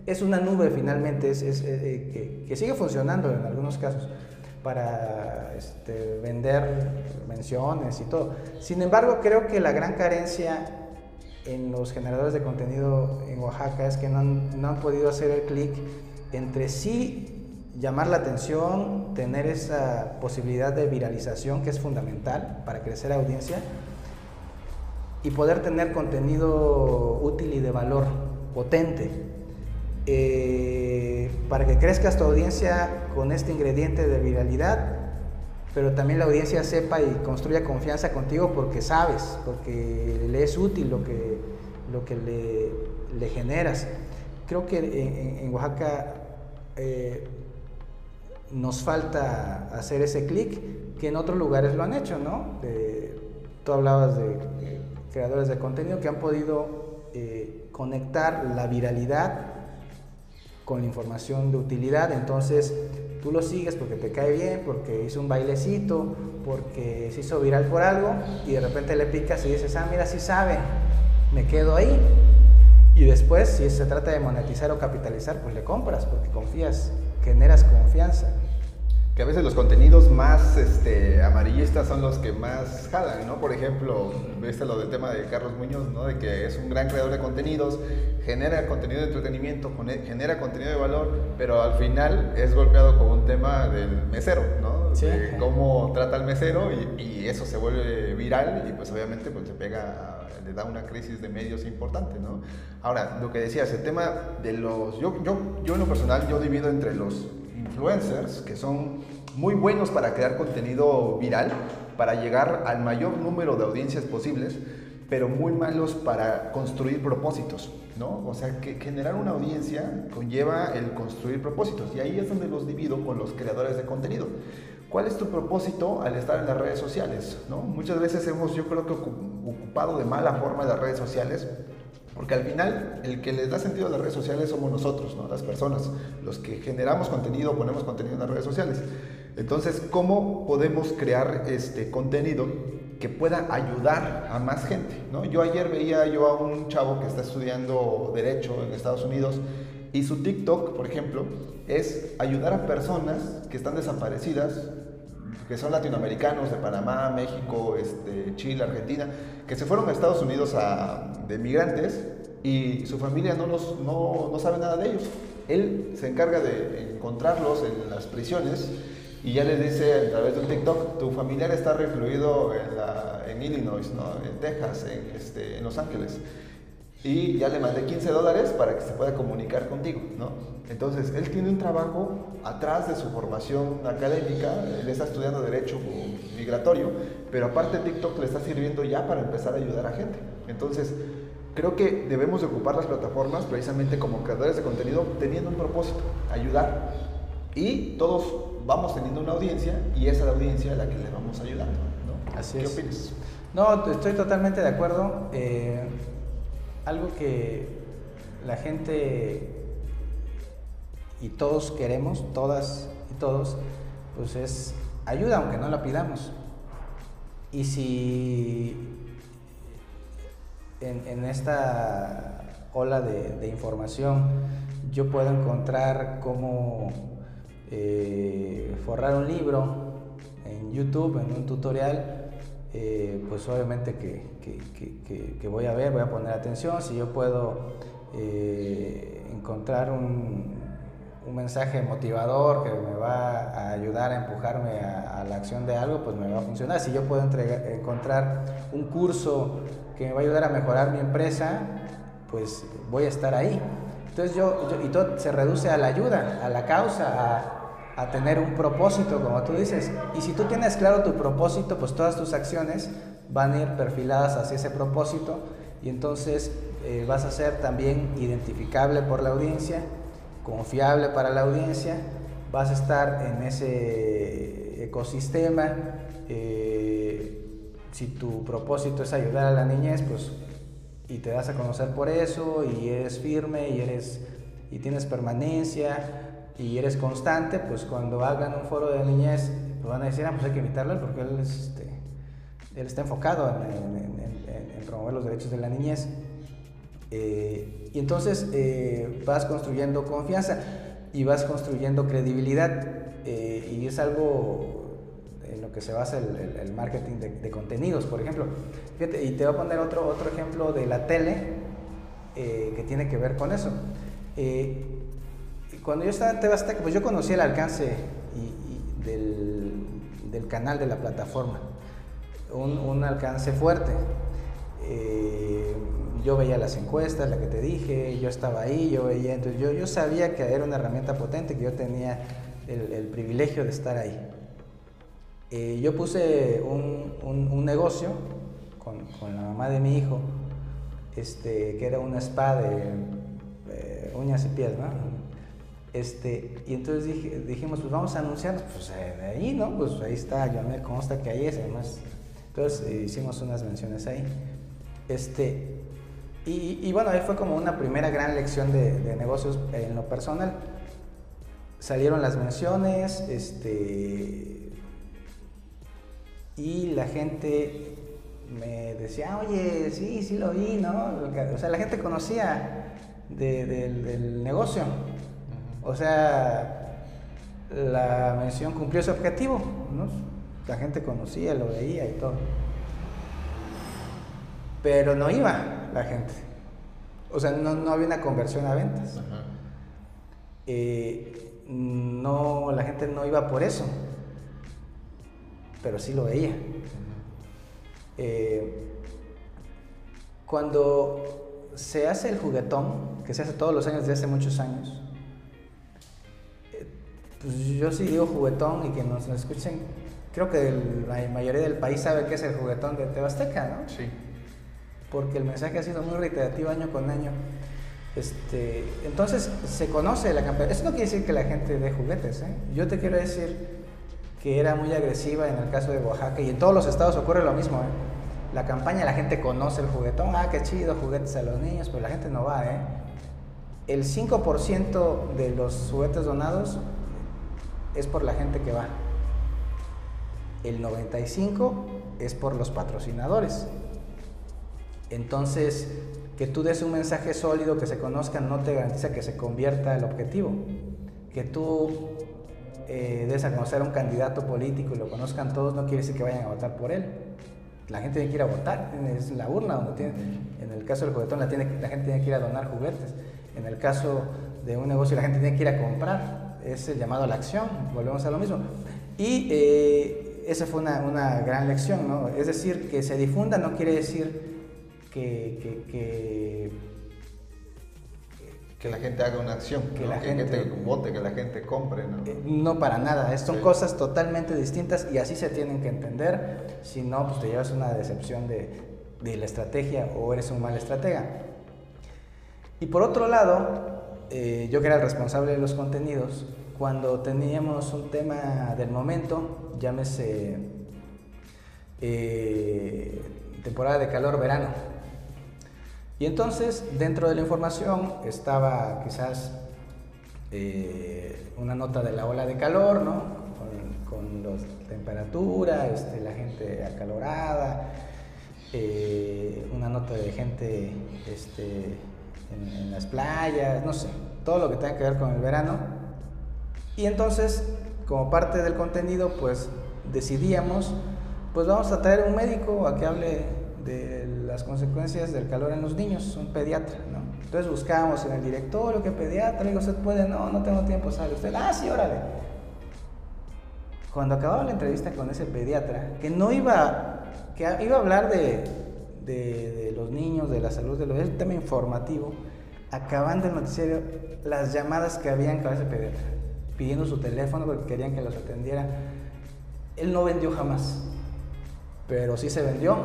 B: es una nube finalmente es, es, eh, que, sigue funcionando en algunos casos para este, vender menciones y todo. Sin embargo, creo que la gran carencia en los generadores de contenido en Oaxaca es que no han, no han podido hacer el clic entre sí llamar la atención, tener esa posibilidad de viralización que es fundamental para crecer audiencia y poder tener contenido útil y de valor potente eh, para que crezcas tu audiencia con este ingrediente de viralidad, pero también la audiencia sepa y construya confianza contigo porque sabes, porque le es útil lo que, lo que le, generas. Creo que en, Oaxaca eh, nos falta hacer ese clic que en otros lugares lo han hecho, ¿no? tú hablabas de, creadores de contenido que han podido eh, conectar la viralidad con la información de utilidad, entonces tú lo sigues porque te cae bien, porque hizo un bailecito, porque se hizo viral por algo y de repente le picas y dices, ah, mira, sí sabe, me quedo ahí. Y después, si se trata de monetizar o capitalizar, pues le compras porque confías generas confianza.
A: Que a veces los contenidos más este, amarillistas son los que más jalan, ¿no? Por ejemplo, viste lo del tema de Carlos Muñoz, ¿no? De que es un gran creador de contenidos, genera contenido de entretenimiento, genera contenido de valor, pero al final es golpeado con un tema del mesero, ¿no? Sí. De cómo trata al mesero y, y, eso se vuelve viral y pues obviamente pues le pega, le da una crisis de medios importante, ¿no? Ahora, lo que decías, el tema de los... Yo, yo, yo en lo personal, yo divido entre los influencers, que son muy buenos para crear contenido viral, para llegar al mayor número de audiencias posibles, pero muy malos para construir propósitos, ¿no? O sea, que generar una audiencia conlleva el construir propósitos y ahí es donde los divido con los creadores de contenido. ¿Cuál es tu propósito al estar en las redes sociales? ¿no? Muchas veces hemos, yo creo que, ocupado de mala forma las redes sociales, porque al final el que les da sentido a las redes sociales somos nosotros, ¿no? las personas, los que generamos contenido, ponemos contenido en las redes sociales. Entonces, ¿cómo podemos crear este contenido que pueda ayudar a más gente? ¿no? Yo ayer veía yo a un chavo que está estudiando Derecho en Estados Unidos y su TikTok, por ejemplo, es ayudar a personas que están desaparecidas, que son latinoamericanos de Panamá, México, este, Chile, Argentina, que se fueron a Estados Unidos a, de migrantes y su familia no, los, no, no sabe nada de ellos. Él se encarga de encontrarlos en las prisiones y ya les dice a través de un TikTok, tu familiar está recluido en, la, en Illinois, ¿no? en Texas, en, este, en Los Ángeles y ya le mandé 15 dólares para que se pueda comunicar contigo, ¿no? Entonces, él tiene un trabajo atrás de su formación académica, él está estudiando Derecho Migratorio, pero aparte TikTok le está sirviendo ya para empezar a ayudar a gente. Entonces, creo que debemos de ocupar las plataformas precisamente como creadores de contenido teniendo un propósito, ayudar. Y todos vamos teniendo una audiencia y esa es la audiencia a la que le vamos ayudando, ¿no?
B: Así
A: ¿Qué
B: es.
A: opinas?
B: No, estoy totalmente de acuerdo. Eh, algo que la gente y todos queremos, todas y todos, pues es ayuda aunque no la pidamos. Y si en, esta ola de, información yo puedo encontrar cómo eh, forrar un libro en YouTube, en un tutorial, eh, pues obviamente que, voy a ver, voy a poner atención, si yo puedo eh, encontrar un, mensaje motivador que me va a ayudar a empujarme a, la acción de algo, pues me va a funcionar. Si yo puedo encontrar un curso que me va a ayudar a mejorar mi empresa, pues voy a estar ahí. Entonces yo, yo y todo se reduce a la ayuda, a la causa, a, a tener un propósito, como tú dices. Y si tú tienes claro tu propósito, pues todas tus acciones van a ir perfiladas hacia ese propósito y entonces eh, vas a ser también identificable por la audiencia, confiable para la audiencia, vas a estar en ese ecosistema. Eh, si tu propósito es ayudar a la niñez, pues y te das a conocer por eso y eres firme y eres y tienes permanencia y eres constante, pues cuando hagan un foro de niñez, pues van a decir, ah, pues hay que invitarlo porque él, este, está enfocado en, promover los derechos de la niñez. Eh, y entonces eh, vas construyendo confianza y vas construyendo credibilidad eh, y es algo en lo que se basa el, marketing de, contenidos, por ejemplo. Y te voy a poner otro, otro ejemplo de la tele que tiene que ver con eso cuando yo estaba en Tebasteca, pues yo conocí el alcance del, canal de la plataforma, un, alcance fuerte. Eh, yo veía las encuestas, la que te dije, yo estaba ahí, yo veía, entonces yo, yo sabía que era una herramienta potente, que yo tenía el, privilegio de estar ahí. Eh, yo puse un, negocio con, la mamá de mi hijo, este, que era una spa de eh, uñas y pies, ¿no? Este, y entonces dijimos, pues vamos a anunciarnos, pues eh, de ahí, ¿no? Pues ahí está, ya me consta que ahí es, además. Entonces eh, hicimos unas menciones ahí. Este, y, bueno, ahí fue como una primera gran lección de, negocios en lo personal. Salieron las menciones, este, y la gente me decía, oye, sí, sí lo vi, ¿no? O sea, la gente conocía del negocio. O sea, la mención cumplió su objetivo, ¿no? La gente conocía, lo veía y todo. Pero no iba la gente. O sea, no, había una conversión a ventas. Eh, no, la gente no iba por eso. Pero sí lo veía. Eh, cuando se hace el juguetón, que se hace todos los años desde hace muchos años, pues yo sí digo juguetón y que nos, escuchen. Creo que la mayoría del país sabe qué es el juguetón de Tebasteca, ¿no?
A: Sí.
B: porque el mensaje ha sido muy reiterativo año con año. Este, entonces se conoce la campaña. Eso no quiere decir que la gente dé juguetes. ¿eh? Yo te quiero decir que era muy agresiva en el caso de Oaxaca y en todos los estados ocurre lo mismo. ¿eh? La campaña, la gente conoce el juguetón, ah, qué chido, juguetes a los niños, pero la gente no va. ¿eh? El 5% de los juguetes donados es por la gente que va. El 95% es por los patrocinadores. Entonces, que tú des un mensaje sólido, que se conozcan, no te garantiza que se convierta el objetivo. Que tú eh, des a conocer a un candidato político y lo conozcan todos, no quiere decir que vayan a votar por él. La gente tiene que ir a votar, es la urna donde tiene, en el caso del juguetón la, tiene, la gente tiene que ir a donar juguetes. En el caso de un negocio la gente tiene que ir a comprar, es el llamado a la acción, volvemos a lo mismo. Y eh, esa fue una, una, gran lección, ¿no? Es decir, que se difunda no quiere decir que, que,
A: que, la gente haga una acción, que, la gente, vote, que la gente compre.
B: ¿no? Eh, no para nada, son cosas totalmente distintas y así se tienen que entender, si no, pues te llevas una decepción de, de la estrategia o eres un mal estratega. Y por otro lado, eh, yo que era el responsable de los contenidos, cuando teníamos un tema del momento, llámese eh, temporada de calor, verano, y entonces, dentro de la información estaba quizás eh, una nota de la ola de calor, ¿no? Con, la temperatura, este, la gente acalorada, una nota de gente este, en, las playas, no sé, todo lo que tenga que ver con el verano. Y entonces, como parte del contenido, pues decidíamos, pues vamos a traer un médico a que hable de las consecuencias del calor en los niños, un pediatra, ¿no? Entonces buscábamos en el directorio, ¿qué pediatra? Le digo, ¿usted puede? No, no tengo tiempo, ¿sabe usted? Ah, sí, órale. Cuando acababa la entrevista con ese pediatra, que no iba, que iba a hablar de, de, los niños, de la salud de los el tema informativo, acabando el noticiero, las llamadas que habían con ese pediatra, pidiendo su teléfono porque querían que los atendiera. Él no vendió jamás, pero sí se vendió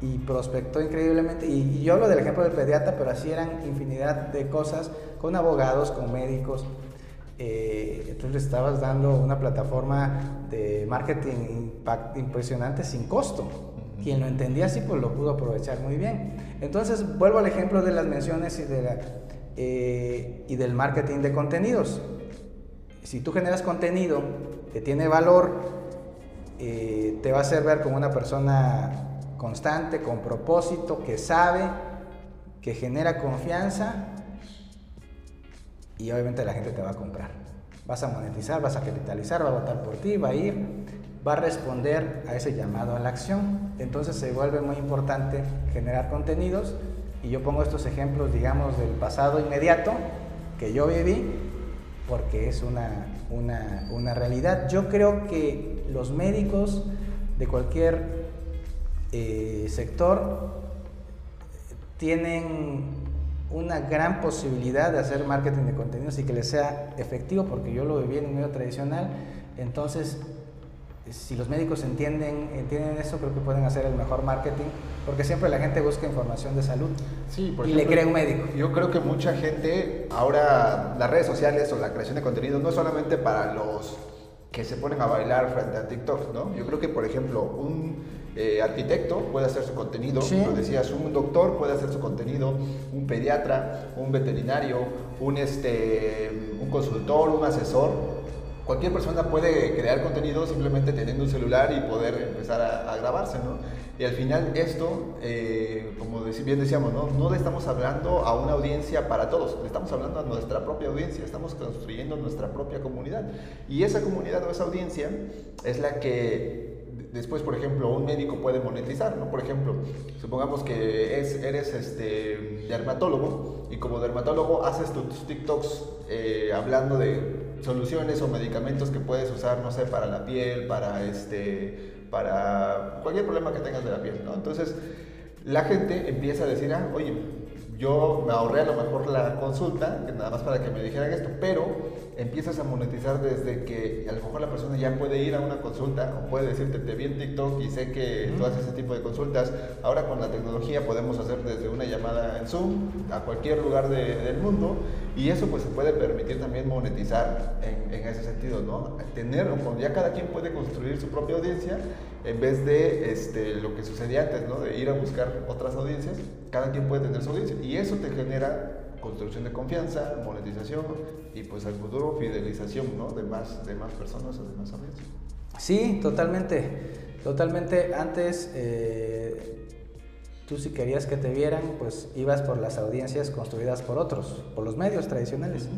B: y prospectó increíblemente. Y, yo hablo del ejemplo del pediatra, pero así eran infinidad de cosas con abogados, con médicos. Eh, entonces estabas dando una plataforma de marketing impresionante sin costo. Quien lo entendía así, pues lo pudo aprovechar muy bien. Entonces, vuelvo al ejemplo de las menciones y, de la, eh, y del marketing de contenidos. Si tú generas contenido que tiene valor, eh, te va a hacer ver como una persona constante, con propósito, que sabe, que genera confianza y obviamente la gente te va a comprar. Vas a monetizar, vas a capitalizar, va a votar por ti, va a ir, va a responder a ese llamado a la acción. Entonces se vuelve muy importante generar contenidos y yo pongo estos ejemplos, digamos, del pasado inmediato que yo viví porque es una, una, una realidad. Yo creo que los médicos de cualquier eh, sector tienen una gran posibilidad de hacer marketing de contenidos y que les sea efectivo, porque yo lo viví en un medio tradicional, entonces si los médicos entienden, entienden eso, creo que pueden hacer el mejor marketing, porque siempre la gente busca información de salud
A: sí,
B: y le cree un médico.
A: Yo creo que mucha gente, ahora las redes sociales o la creación de contenido no es solamente para los que se ponen a bailar frente a TikTok, ¿no? Yo creo que, por ejemplo, un eh, arquitecto puede hacer su contenido, lo decías, un doctor puede hacer su contenido, un pediatra, un veterinario, un, este, un consultor, un asesor. Cualquier persona puede crear contenido simplemente teniendo un celular y poder empezar a, grabarse, ¿no? Y al final esto, eh, como bien decíamos, ¿no? no le estamos hablando a una audiencia para todos, le estamos hablando a nuestra propia audiencia, estamos construyendo nuestra propia comunidad. Y esa comunidad o esa audiencia es la que después, por ejemplo, un médico puede monetizar, ¿no? Por ejemplo, supongamos que es, eres este, dermatólogo y como dermatólogo haces tus TikToks eh, hablando de soluciones o medicamentos que puedes usar, no sé, para la piel, para, este, para cualquier problema que tengas de la piel, ¿no? Entonces, la gente empieza a decir, ah, oye, yo me ahorré a lo mejor la consulta, nada más para que me dijeran esto, pero empiezas a monetizar desde que a lo mejor la persona ya puede ir a una consulta o puede decirte, te vi en TikTok y sé que tú haces ese tipo de consultas. Ahora con la tecnología podemos hacer desde una llamada en Zoom a cualquier lugar del mundo y eso pues se puede permitir también monetizar en, en ese sentido, ¿no? Tener, ya cada quien puede construir su propia audiencia en vez de este, lo que sucedía antes, ¿no? De ir a buscar otras audiencias, cada quien puede tener su audiencia y eso te genera construcción de confianza, monetización y pues al futuro fidelización ¿no? de, más, de más personas o de más audiencias.
B: Sí, totalmente. Totalmente. Antes, eh, tú si querías que te vieran, pues ibas por las audiencias construidas por otros, por los medios tradicionales.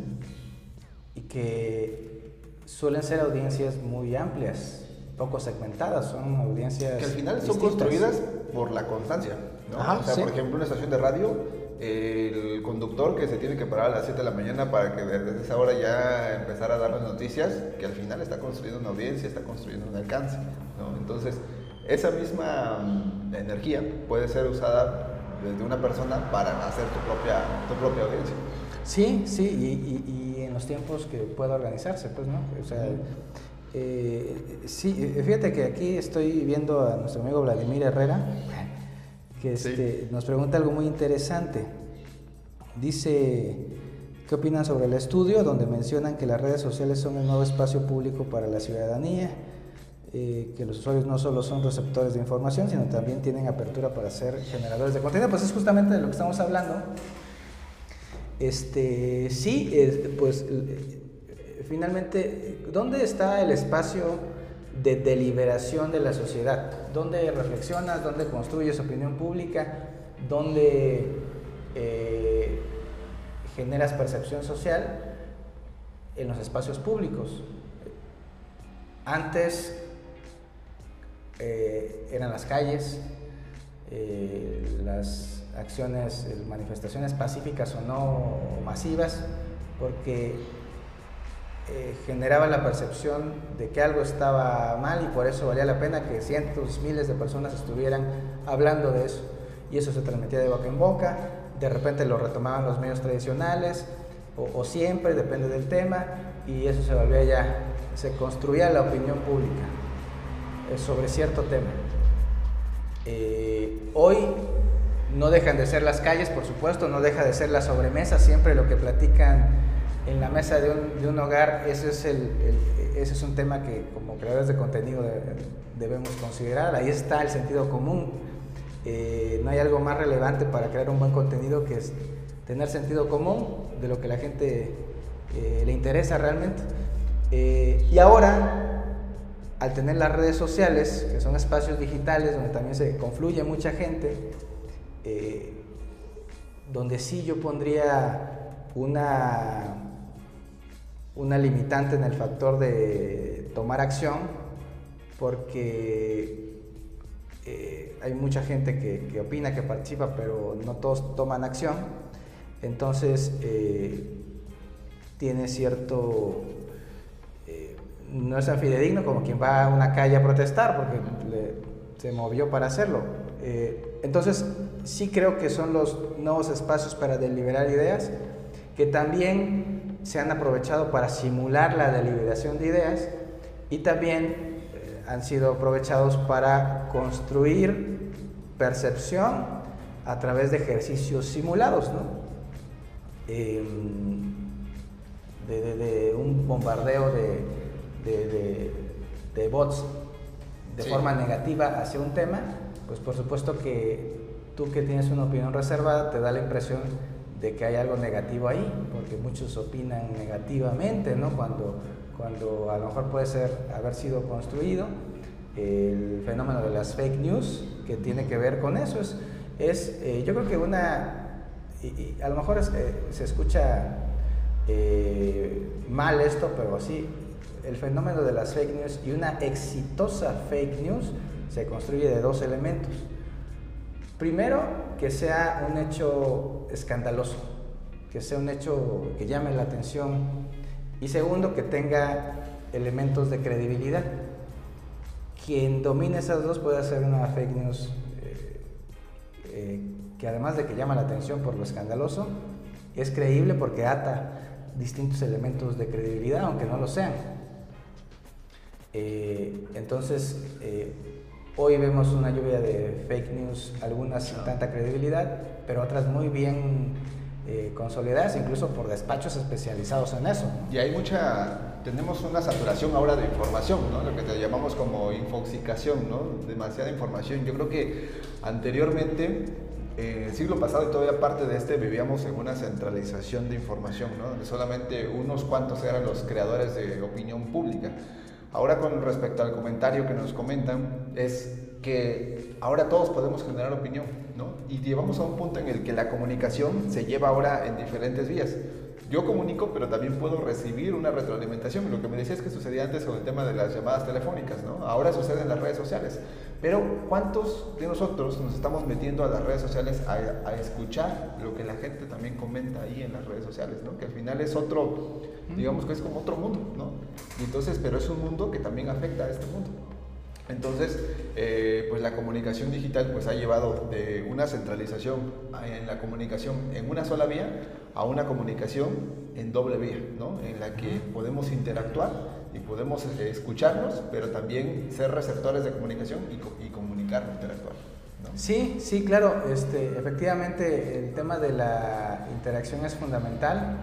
B: Y que suelen ser audiencias muy amplias, poco segmentadas, son audiencias.
A: Que al final son construidas por la constancia. ¿no? o sea, por ejemplo, una estación de radio el conductor que se tiene que parar a las 7 de la mañana para que desde esa hora ya empezar a dar las noticias, que al final está construyendo una audiencia, está construyendo un alcance. ¿no? Entonces, esa misma mm, energía puede ser usada desde una persona para hacer tu propia, tu propia audiencia.
B: Sí, sí, y, y, en los tiempos que pueda organizarse, pues, ¿no? O sea, eh, sí, fíjate que aquí estoy viendo a nuestro amigo Vladimir Herrera, que este, nos pregunta algo muy interesante. Dice, ¿qué opinan sobre el estudio donde mencionan que las redes sociales son el nuevo espacio público para la ciudadanía? Eh, que los usuarios no solo son receptores de información, sino también tienen apertura para ser generadores de contenido. Pues es justamente de lo que estamos hablando. Este, sí, pues eh, finalmente, ¿dónde está el espacio? De deliberación de la sociedad, donde reflexionas, donde construyes opinión pública, donde eh, generas percepción social en los espacios públicos. Antes eh, eran las calles, eh, las acciones, manifestaciones pacíficas o no masivas, porque eh, generaba la percepción de que algo estaba mal y por eso valía la pena que cientos, miles de personas estuvieran hablando de eso. Y eso se transmitía de boca en boca, de repente lo retomaban los medios tradicionales o, siempre, depende del tema, y eso se volvía ya, se construía la opinión pública eh, sobre cierto tema. Eh, hoy no dejan de ser las calles, por supuesto, no deja de ser la sobremesa, siempre lo que platican en la mesa de un, de un hogar, ese es, el, ese es un tema que como creadores de contenido debemos considerar. Ahí está el sentido común. Eh, no hay algo más relevante para crear un buen contenido que es tener sentido común de lo que la gente eh, le interesa realmente. Eh, y ahora, al tener las redes sociales, que son espacios digitales donde también se confluye mucha gente, donde sí yo pondría una una limitante en el factor de tomar acción, porque eh, hay mucha gente que, opina, que participa, pero no todos toman acción. Entonces, eh, tiene cierto... Eh, no es fidedigno como quien va a una calle a protestar, porque se movió para hacerlo. entonces, sí creo que son los nuevos espacios para deliberar ideas, que también se han aprovechado para simular la deliberación de ideas y también eh, han sido aprovechados para construir percepción a través de ejercicios simulados, em, de, un bombardeo de, bots de forma negativa hacia un tema, pues por supuesto que tú que tienes una opinión reservada te da la impresión de que hay algo negativo ahí, porque muchos opinan negativamente, ¿no? Cuando, cuando a lo mejor puede ser haber sido construido. El fenómeno de las fake news, que tiene que ver con eso, es, es eh, yo creo que una, y, a lo mejor eh, se escucha eh, mal esto, pero sí, el fenómeno de las fake news y una exitosa fake news se construye de dos elementos. Primero, que sea un hecho escandaloso, que sea un hecho que llame la atención. Y segundo, que tenga elementos de credibilidad. Quien domine esas dos puede hacer una fake news eh, eh, que además de que llama la atención por lo escandaloso, es creíble porque ata distintos elementos de credibilidad, aunque no lo sean. Eh, entonces, hoy vemos una lluvia de fake news, algunas sin tanta credibilidad, pero otras muy bien eh, consolidadas, incluso por despachos especializados en eso.
A: Y hay mucha, tenemos una saturación ahora de información, ¿no? lo que te llamamos como infoxicación, ¿no? demasiada información. Yo creo que anteriormente en el siglo pasado y todavía parte de este vivíamos en una centralización de información, ¿no? donde solamente unos cuantos eran los creadores de opinión pública. Ahora con respecto al comentario que nos comentan, es que ahora todos podemos generar opinión, ¿no? Y llevamos a un punto en el que la comunicación se lleva ahora en diferentes vías yo comunico, pero también puedo recibir una retroalimentación. Lo que me decías que sucedía antes con el tema de las llamadas telefónicas, ¿no? Ahora sucede en las redes sociales. Pero ¿cuántos de nosotros nos estamos metiendo a las redes sociales a, escuchar lo que la gente también comenta ahí en las redes sociales, ¿no? Que al final es otro, digamos que es como otro mundo, ¿no? Y entonces, pero es un mundo que también afecta a este mundo. Entonces, eh, pues la comunicación digital pues ha llevado de una centralización en la comunicación en una sola vía a una comunicación en doble vía, ¿no? En la que podemos interactuar y podemos eh, escucharnos, pero también ser receptores de comunicación y, comunicar, interactuar.
B: Sí, sí, claro, este, efectivamente el tema de la interacción es fundamental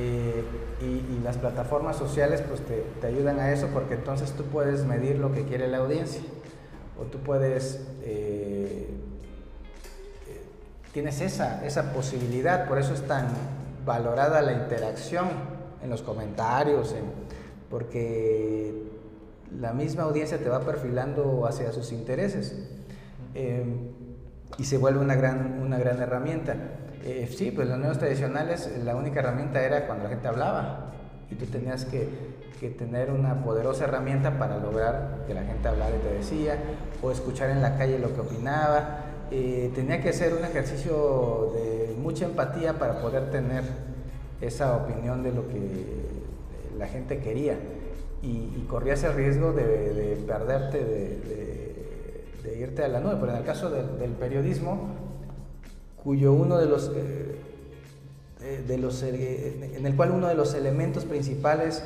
B: eh, y, las plataformas sociales pues te, ayudan a eso porque entonces tú puedes medir lo que quiere la audiencia o tú puedes, eh, eh, tienes esa, esa posibilidad, por eso es tan valorada la interacción en los comentarios, porque la misma audiencia te va perfilando hacia sus intereses y se vuelve una gran, una gran herramienta. Eh, sí, pues los medios tradicionales, la única herramienta era cuando la gente hablaba y tú tenías que, tener una poderosa herramienta para lograr que la gente hablara y te decía, o escuchar en la calle lo que opinaba. Eh, tenía que ser un ejercicio de mucha empatía para poder tener esa opinión de lo que la gente quería y, corrías el riesgo de, perderte, de, irte a la nube. Pero en el caso del periodismo, cuyo uno de los, eh, eh, de los eh, en el cual uno de los elementos principales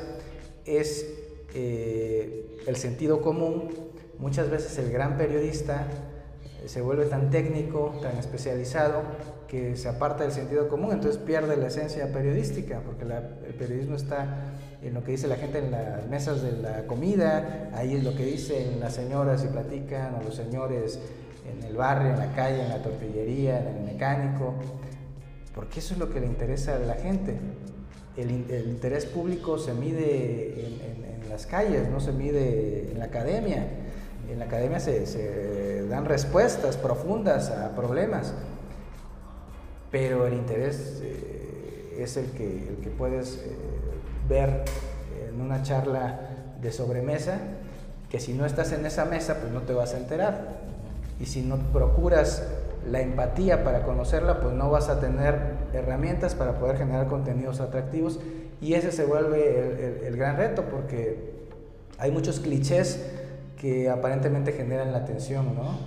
B: es el sentido común. Muchas veces el gran periodista se vuelve tan técnico, tan especializado, que se aparta del sentido común, entonces pierde la esencia periodística, porque el periodismo está en lo que dice la gente en las mesas de la comida, ahí es lo que dicen las señoras y platican, o los señores en el barrio, en la calle, en la tortillería, en el mecánico, porque eso es lo que le interesa a la gente. El, interés público se mide en, las calles, no se mide en la academia. En la academia se, dan respuestas profundas a problemas, pero el interés eh, es el que, el que puedes eh, ver en una charla de sobremesa, que si no estás en esa mesa, pues no te vas a enterar. Y si no procuras la empatía para conocerla, pues no vas a tener herramientas para poder generar contenidos atractivos. Y ese se vuelve el, gran reto porque hay muchos clichés que aparentemente generan la atención, ¿no?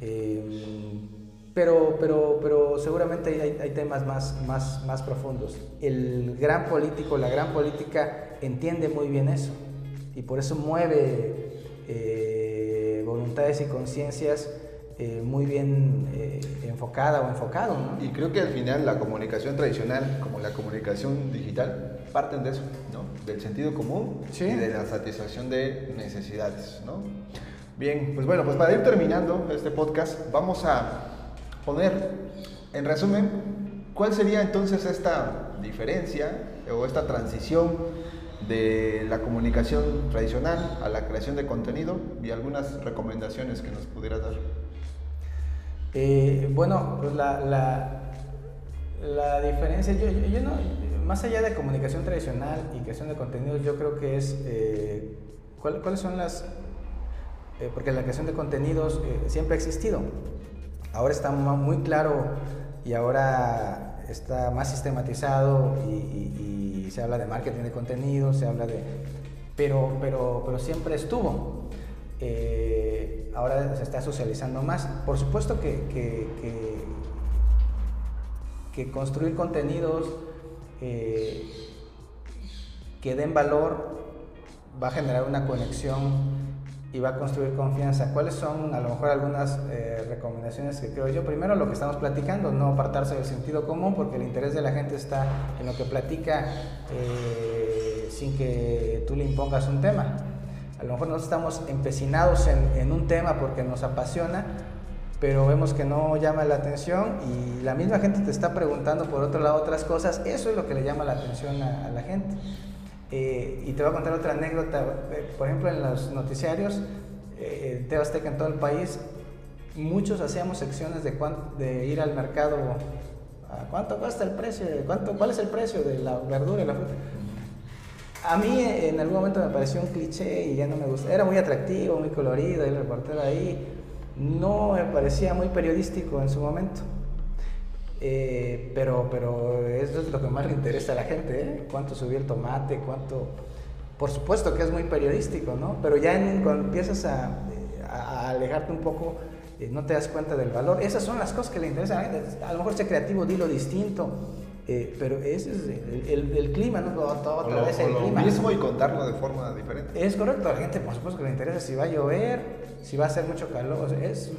B: Eh, pero, pero, pero seguramente hay, hay, temas más, más, más profundos. El gran político, la gran política entiende muy bien eso y por eso mueve eh, voluntades y conciencias eh, muy bien eh, enfocada o enfocado.
A: Y creo que al final la comunicación tradicional como la comunicación digital parten de eso, ¿no? del sentido común y de la satisfacción de necesidades. ¿no? Bien, pues bueno, pues para ir terminando este podcast, vamos a poner en resumen cuál sería entonces esta diferencia o esta transición de la comunicación tradicional a la creación de contenido y algunas recomendaciones que nos pudieras dar.
B: Eh, bueno, pues la, la, diferencia, yo, yo, no, más allá de comunicación tradicional y creación de contenidos, yo creo que es eh, cuáles son las, eh, porque la creación de contenidos siempre ha existido, ahora está muy claro y ahora está más sistematizado y, se habla de marketing de contenidos, se habla de, pero, pero, pero siempre estuvo. ahora se está socializando más. Por supuesto que, que, construir contenidos que den valor va a generar una conexión y va a construir confianza. ¿Cuáles son a lo mejor algunas eh, recomendaciones que creo yo? Primero lo que estamos platicando, no apartarse del sentido común porque el interés de la gente está en lo que platica eh, sin que tú le impongas un tema. A lo mejor nosotros estamos empecinados en, en, un tema porque nos apasiona, pero vemos que no llama la atención y la misma gente te está preguntando por otro lado otras cosas. Eso es lo que le llama la atención a la gente. Eh, y te voy a contar otra anécdota. Eh, por ejemplo, en los noticiarios eh, de Azteca en todo el país, muchos hacíamos secciones de, de ir al mercado. A ¿Cuánto cuesta el precio? ¿Cuánto, ¿Cuál es el precio de la verdura y la fruta? A mí en algún momento me pareció un cliché y ya no me gusta. Era muy atractivo, muy colorido, el reportero ahí. No me parecía muy periodístico en su momento. Eh, pero, pero eso es lo que más le interesa a la gente, ¿eh? Cuánto subió el tomate, cuánto... Por supuesto que es muy periodístico, ¿no? Pero ya cuando empiezas a, alejarte un poco, eh, no te das cuenta del valor. Esas son las cosas que le interesan a la gente. A lo mejor ser creativo, dilo distinto. pero ese es el, clima, ¿no?
A: Otra vez el clima. mismo y contarlo de forma diferente.
B: Es correcto, a la gente por supuesto que le interesa si va a llover, si va a hacer mucho calor. es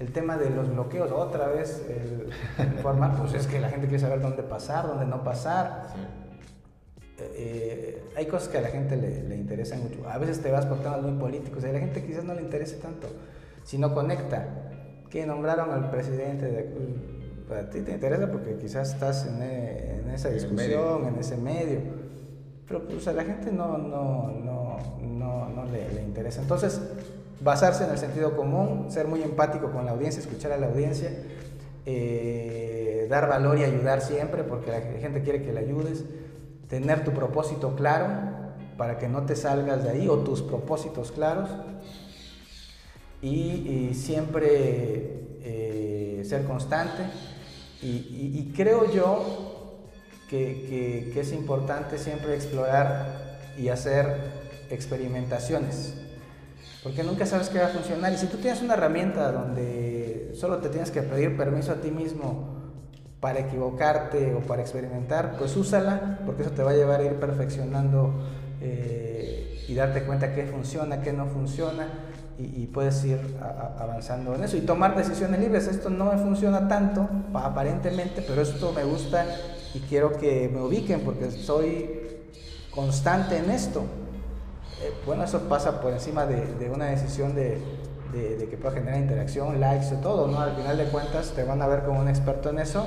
B: el tema de los bloqueos, otra vez, el, informar, pues es que la gente quiere saber dónde pasar, dónde no pasar. Eh, hay cosas que a la gente le, le, interesan mucho. A veces te vas por temas muy políticos y a la gente quizás no le interese tanto. Si no conecta, que nombraron al presidente de... Para ti te interesa porque quizás estás en, en esa discusión, en, ese medio. Pero pues a la gente no, no, no, no, no le, le interesa. Entonces, basarse en el sentido común, ser muy empático con la audiencia, escuchar a la audiencia, eh, dar valor y ayudar siempre porque la gente quiere que le ayudes, tener tu propósito claro para que no te salgas de ahí o tus propósitos claros y, siempre eh, ser constante. Y, creo yo que es importante siempre explorar y hacer experimentaciones porque nunca sabes qué va a funcionar. Y si tú tienes una herramienta donde solo te tienes que pedir permiso a ti mismo para equivocarte o para experimentar, pues úsala, porque eso te va a llevar a ir perfeccionando eh, y darte cuenta qué funciona, qué no funciona, y, puedes ir avanzando en eso y tomar decisiones libres. Esto no me funciona tanto, aparentemente, pero esto me gusta y quiero que me ubiquen porque soy constante en esto. Eh, bueno, eso pasa por encima de, una decisión de, que pueda generar interacción, likes y todo, ¿no? Al final de cuentas te van a ver como un experto en eso,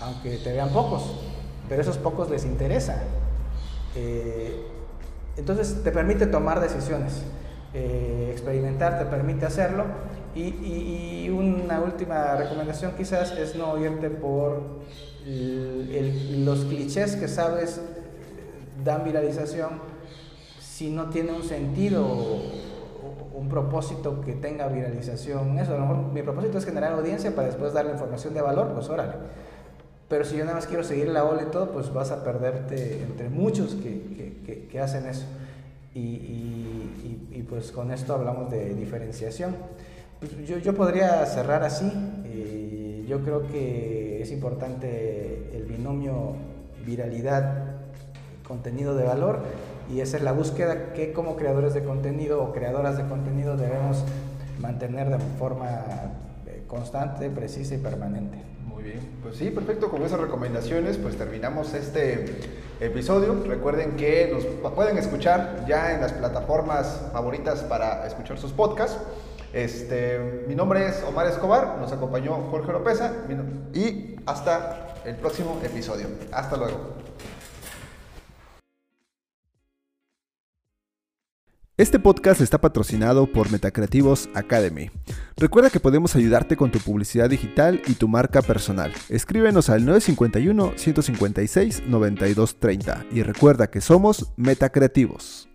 B: aunque te vean pocos, pero esos pocos les interesa. Eh, entonces te permite tomar decisiones, eh, experimentar te permite hacerlo y, una última recomendación quizás es no irte por los clichés que sabes dan viralización si no tiene un sentido o un propósito que tenga viralización. Eso, a lo mejor mi propósito es generar audiencia para después darle información de valor, pues órale. Pero si yo nada más quiero seguir la ola y todo, pues vas a perderte entre muchos que, que, que, hacen eso. Y, y, y, pues con esto hablamos de diferenciación. Pues yo, yo, podría cerrar así. Eh, yo creo que es importante el binomio viralidad, contenido de valor y esa es la búsqueda que como creadores de contenido o creadoras de contenido debemos mantener de forma eh, constante, precisa y permanente.
A: Muy bien, pues sí, perfecto, con esas recomendaciones pues terminamos este episodio. Recuerden que nos pueden escuchar ya en las plataformas favoritas para escuchar sus podcasts. Este, mi nombre es Omar Escobar, nos acompañó Jorge Lopeza y hasta el próximo episodio. Hasta luego. Este podcast está patrocinado por Metacreativos Academy. Recuerda que podemos ayudarte con tu publicidad digital y tu marca personal. Escríbenos al 951 156 9230 y recuerda que somos Metacreativos.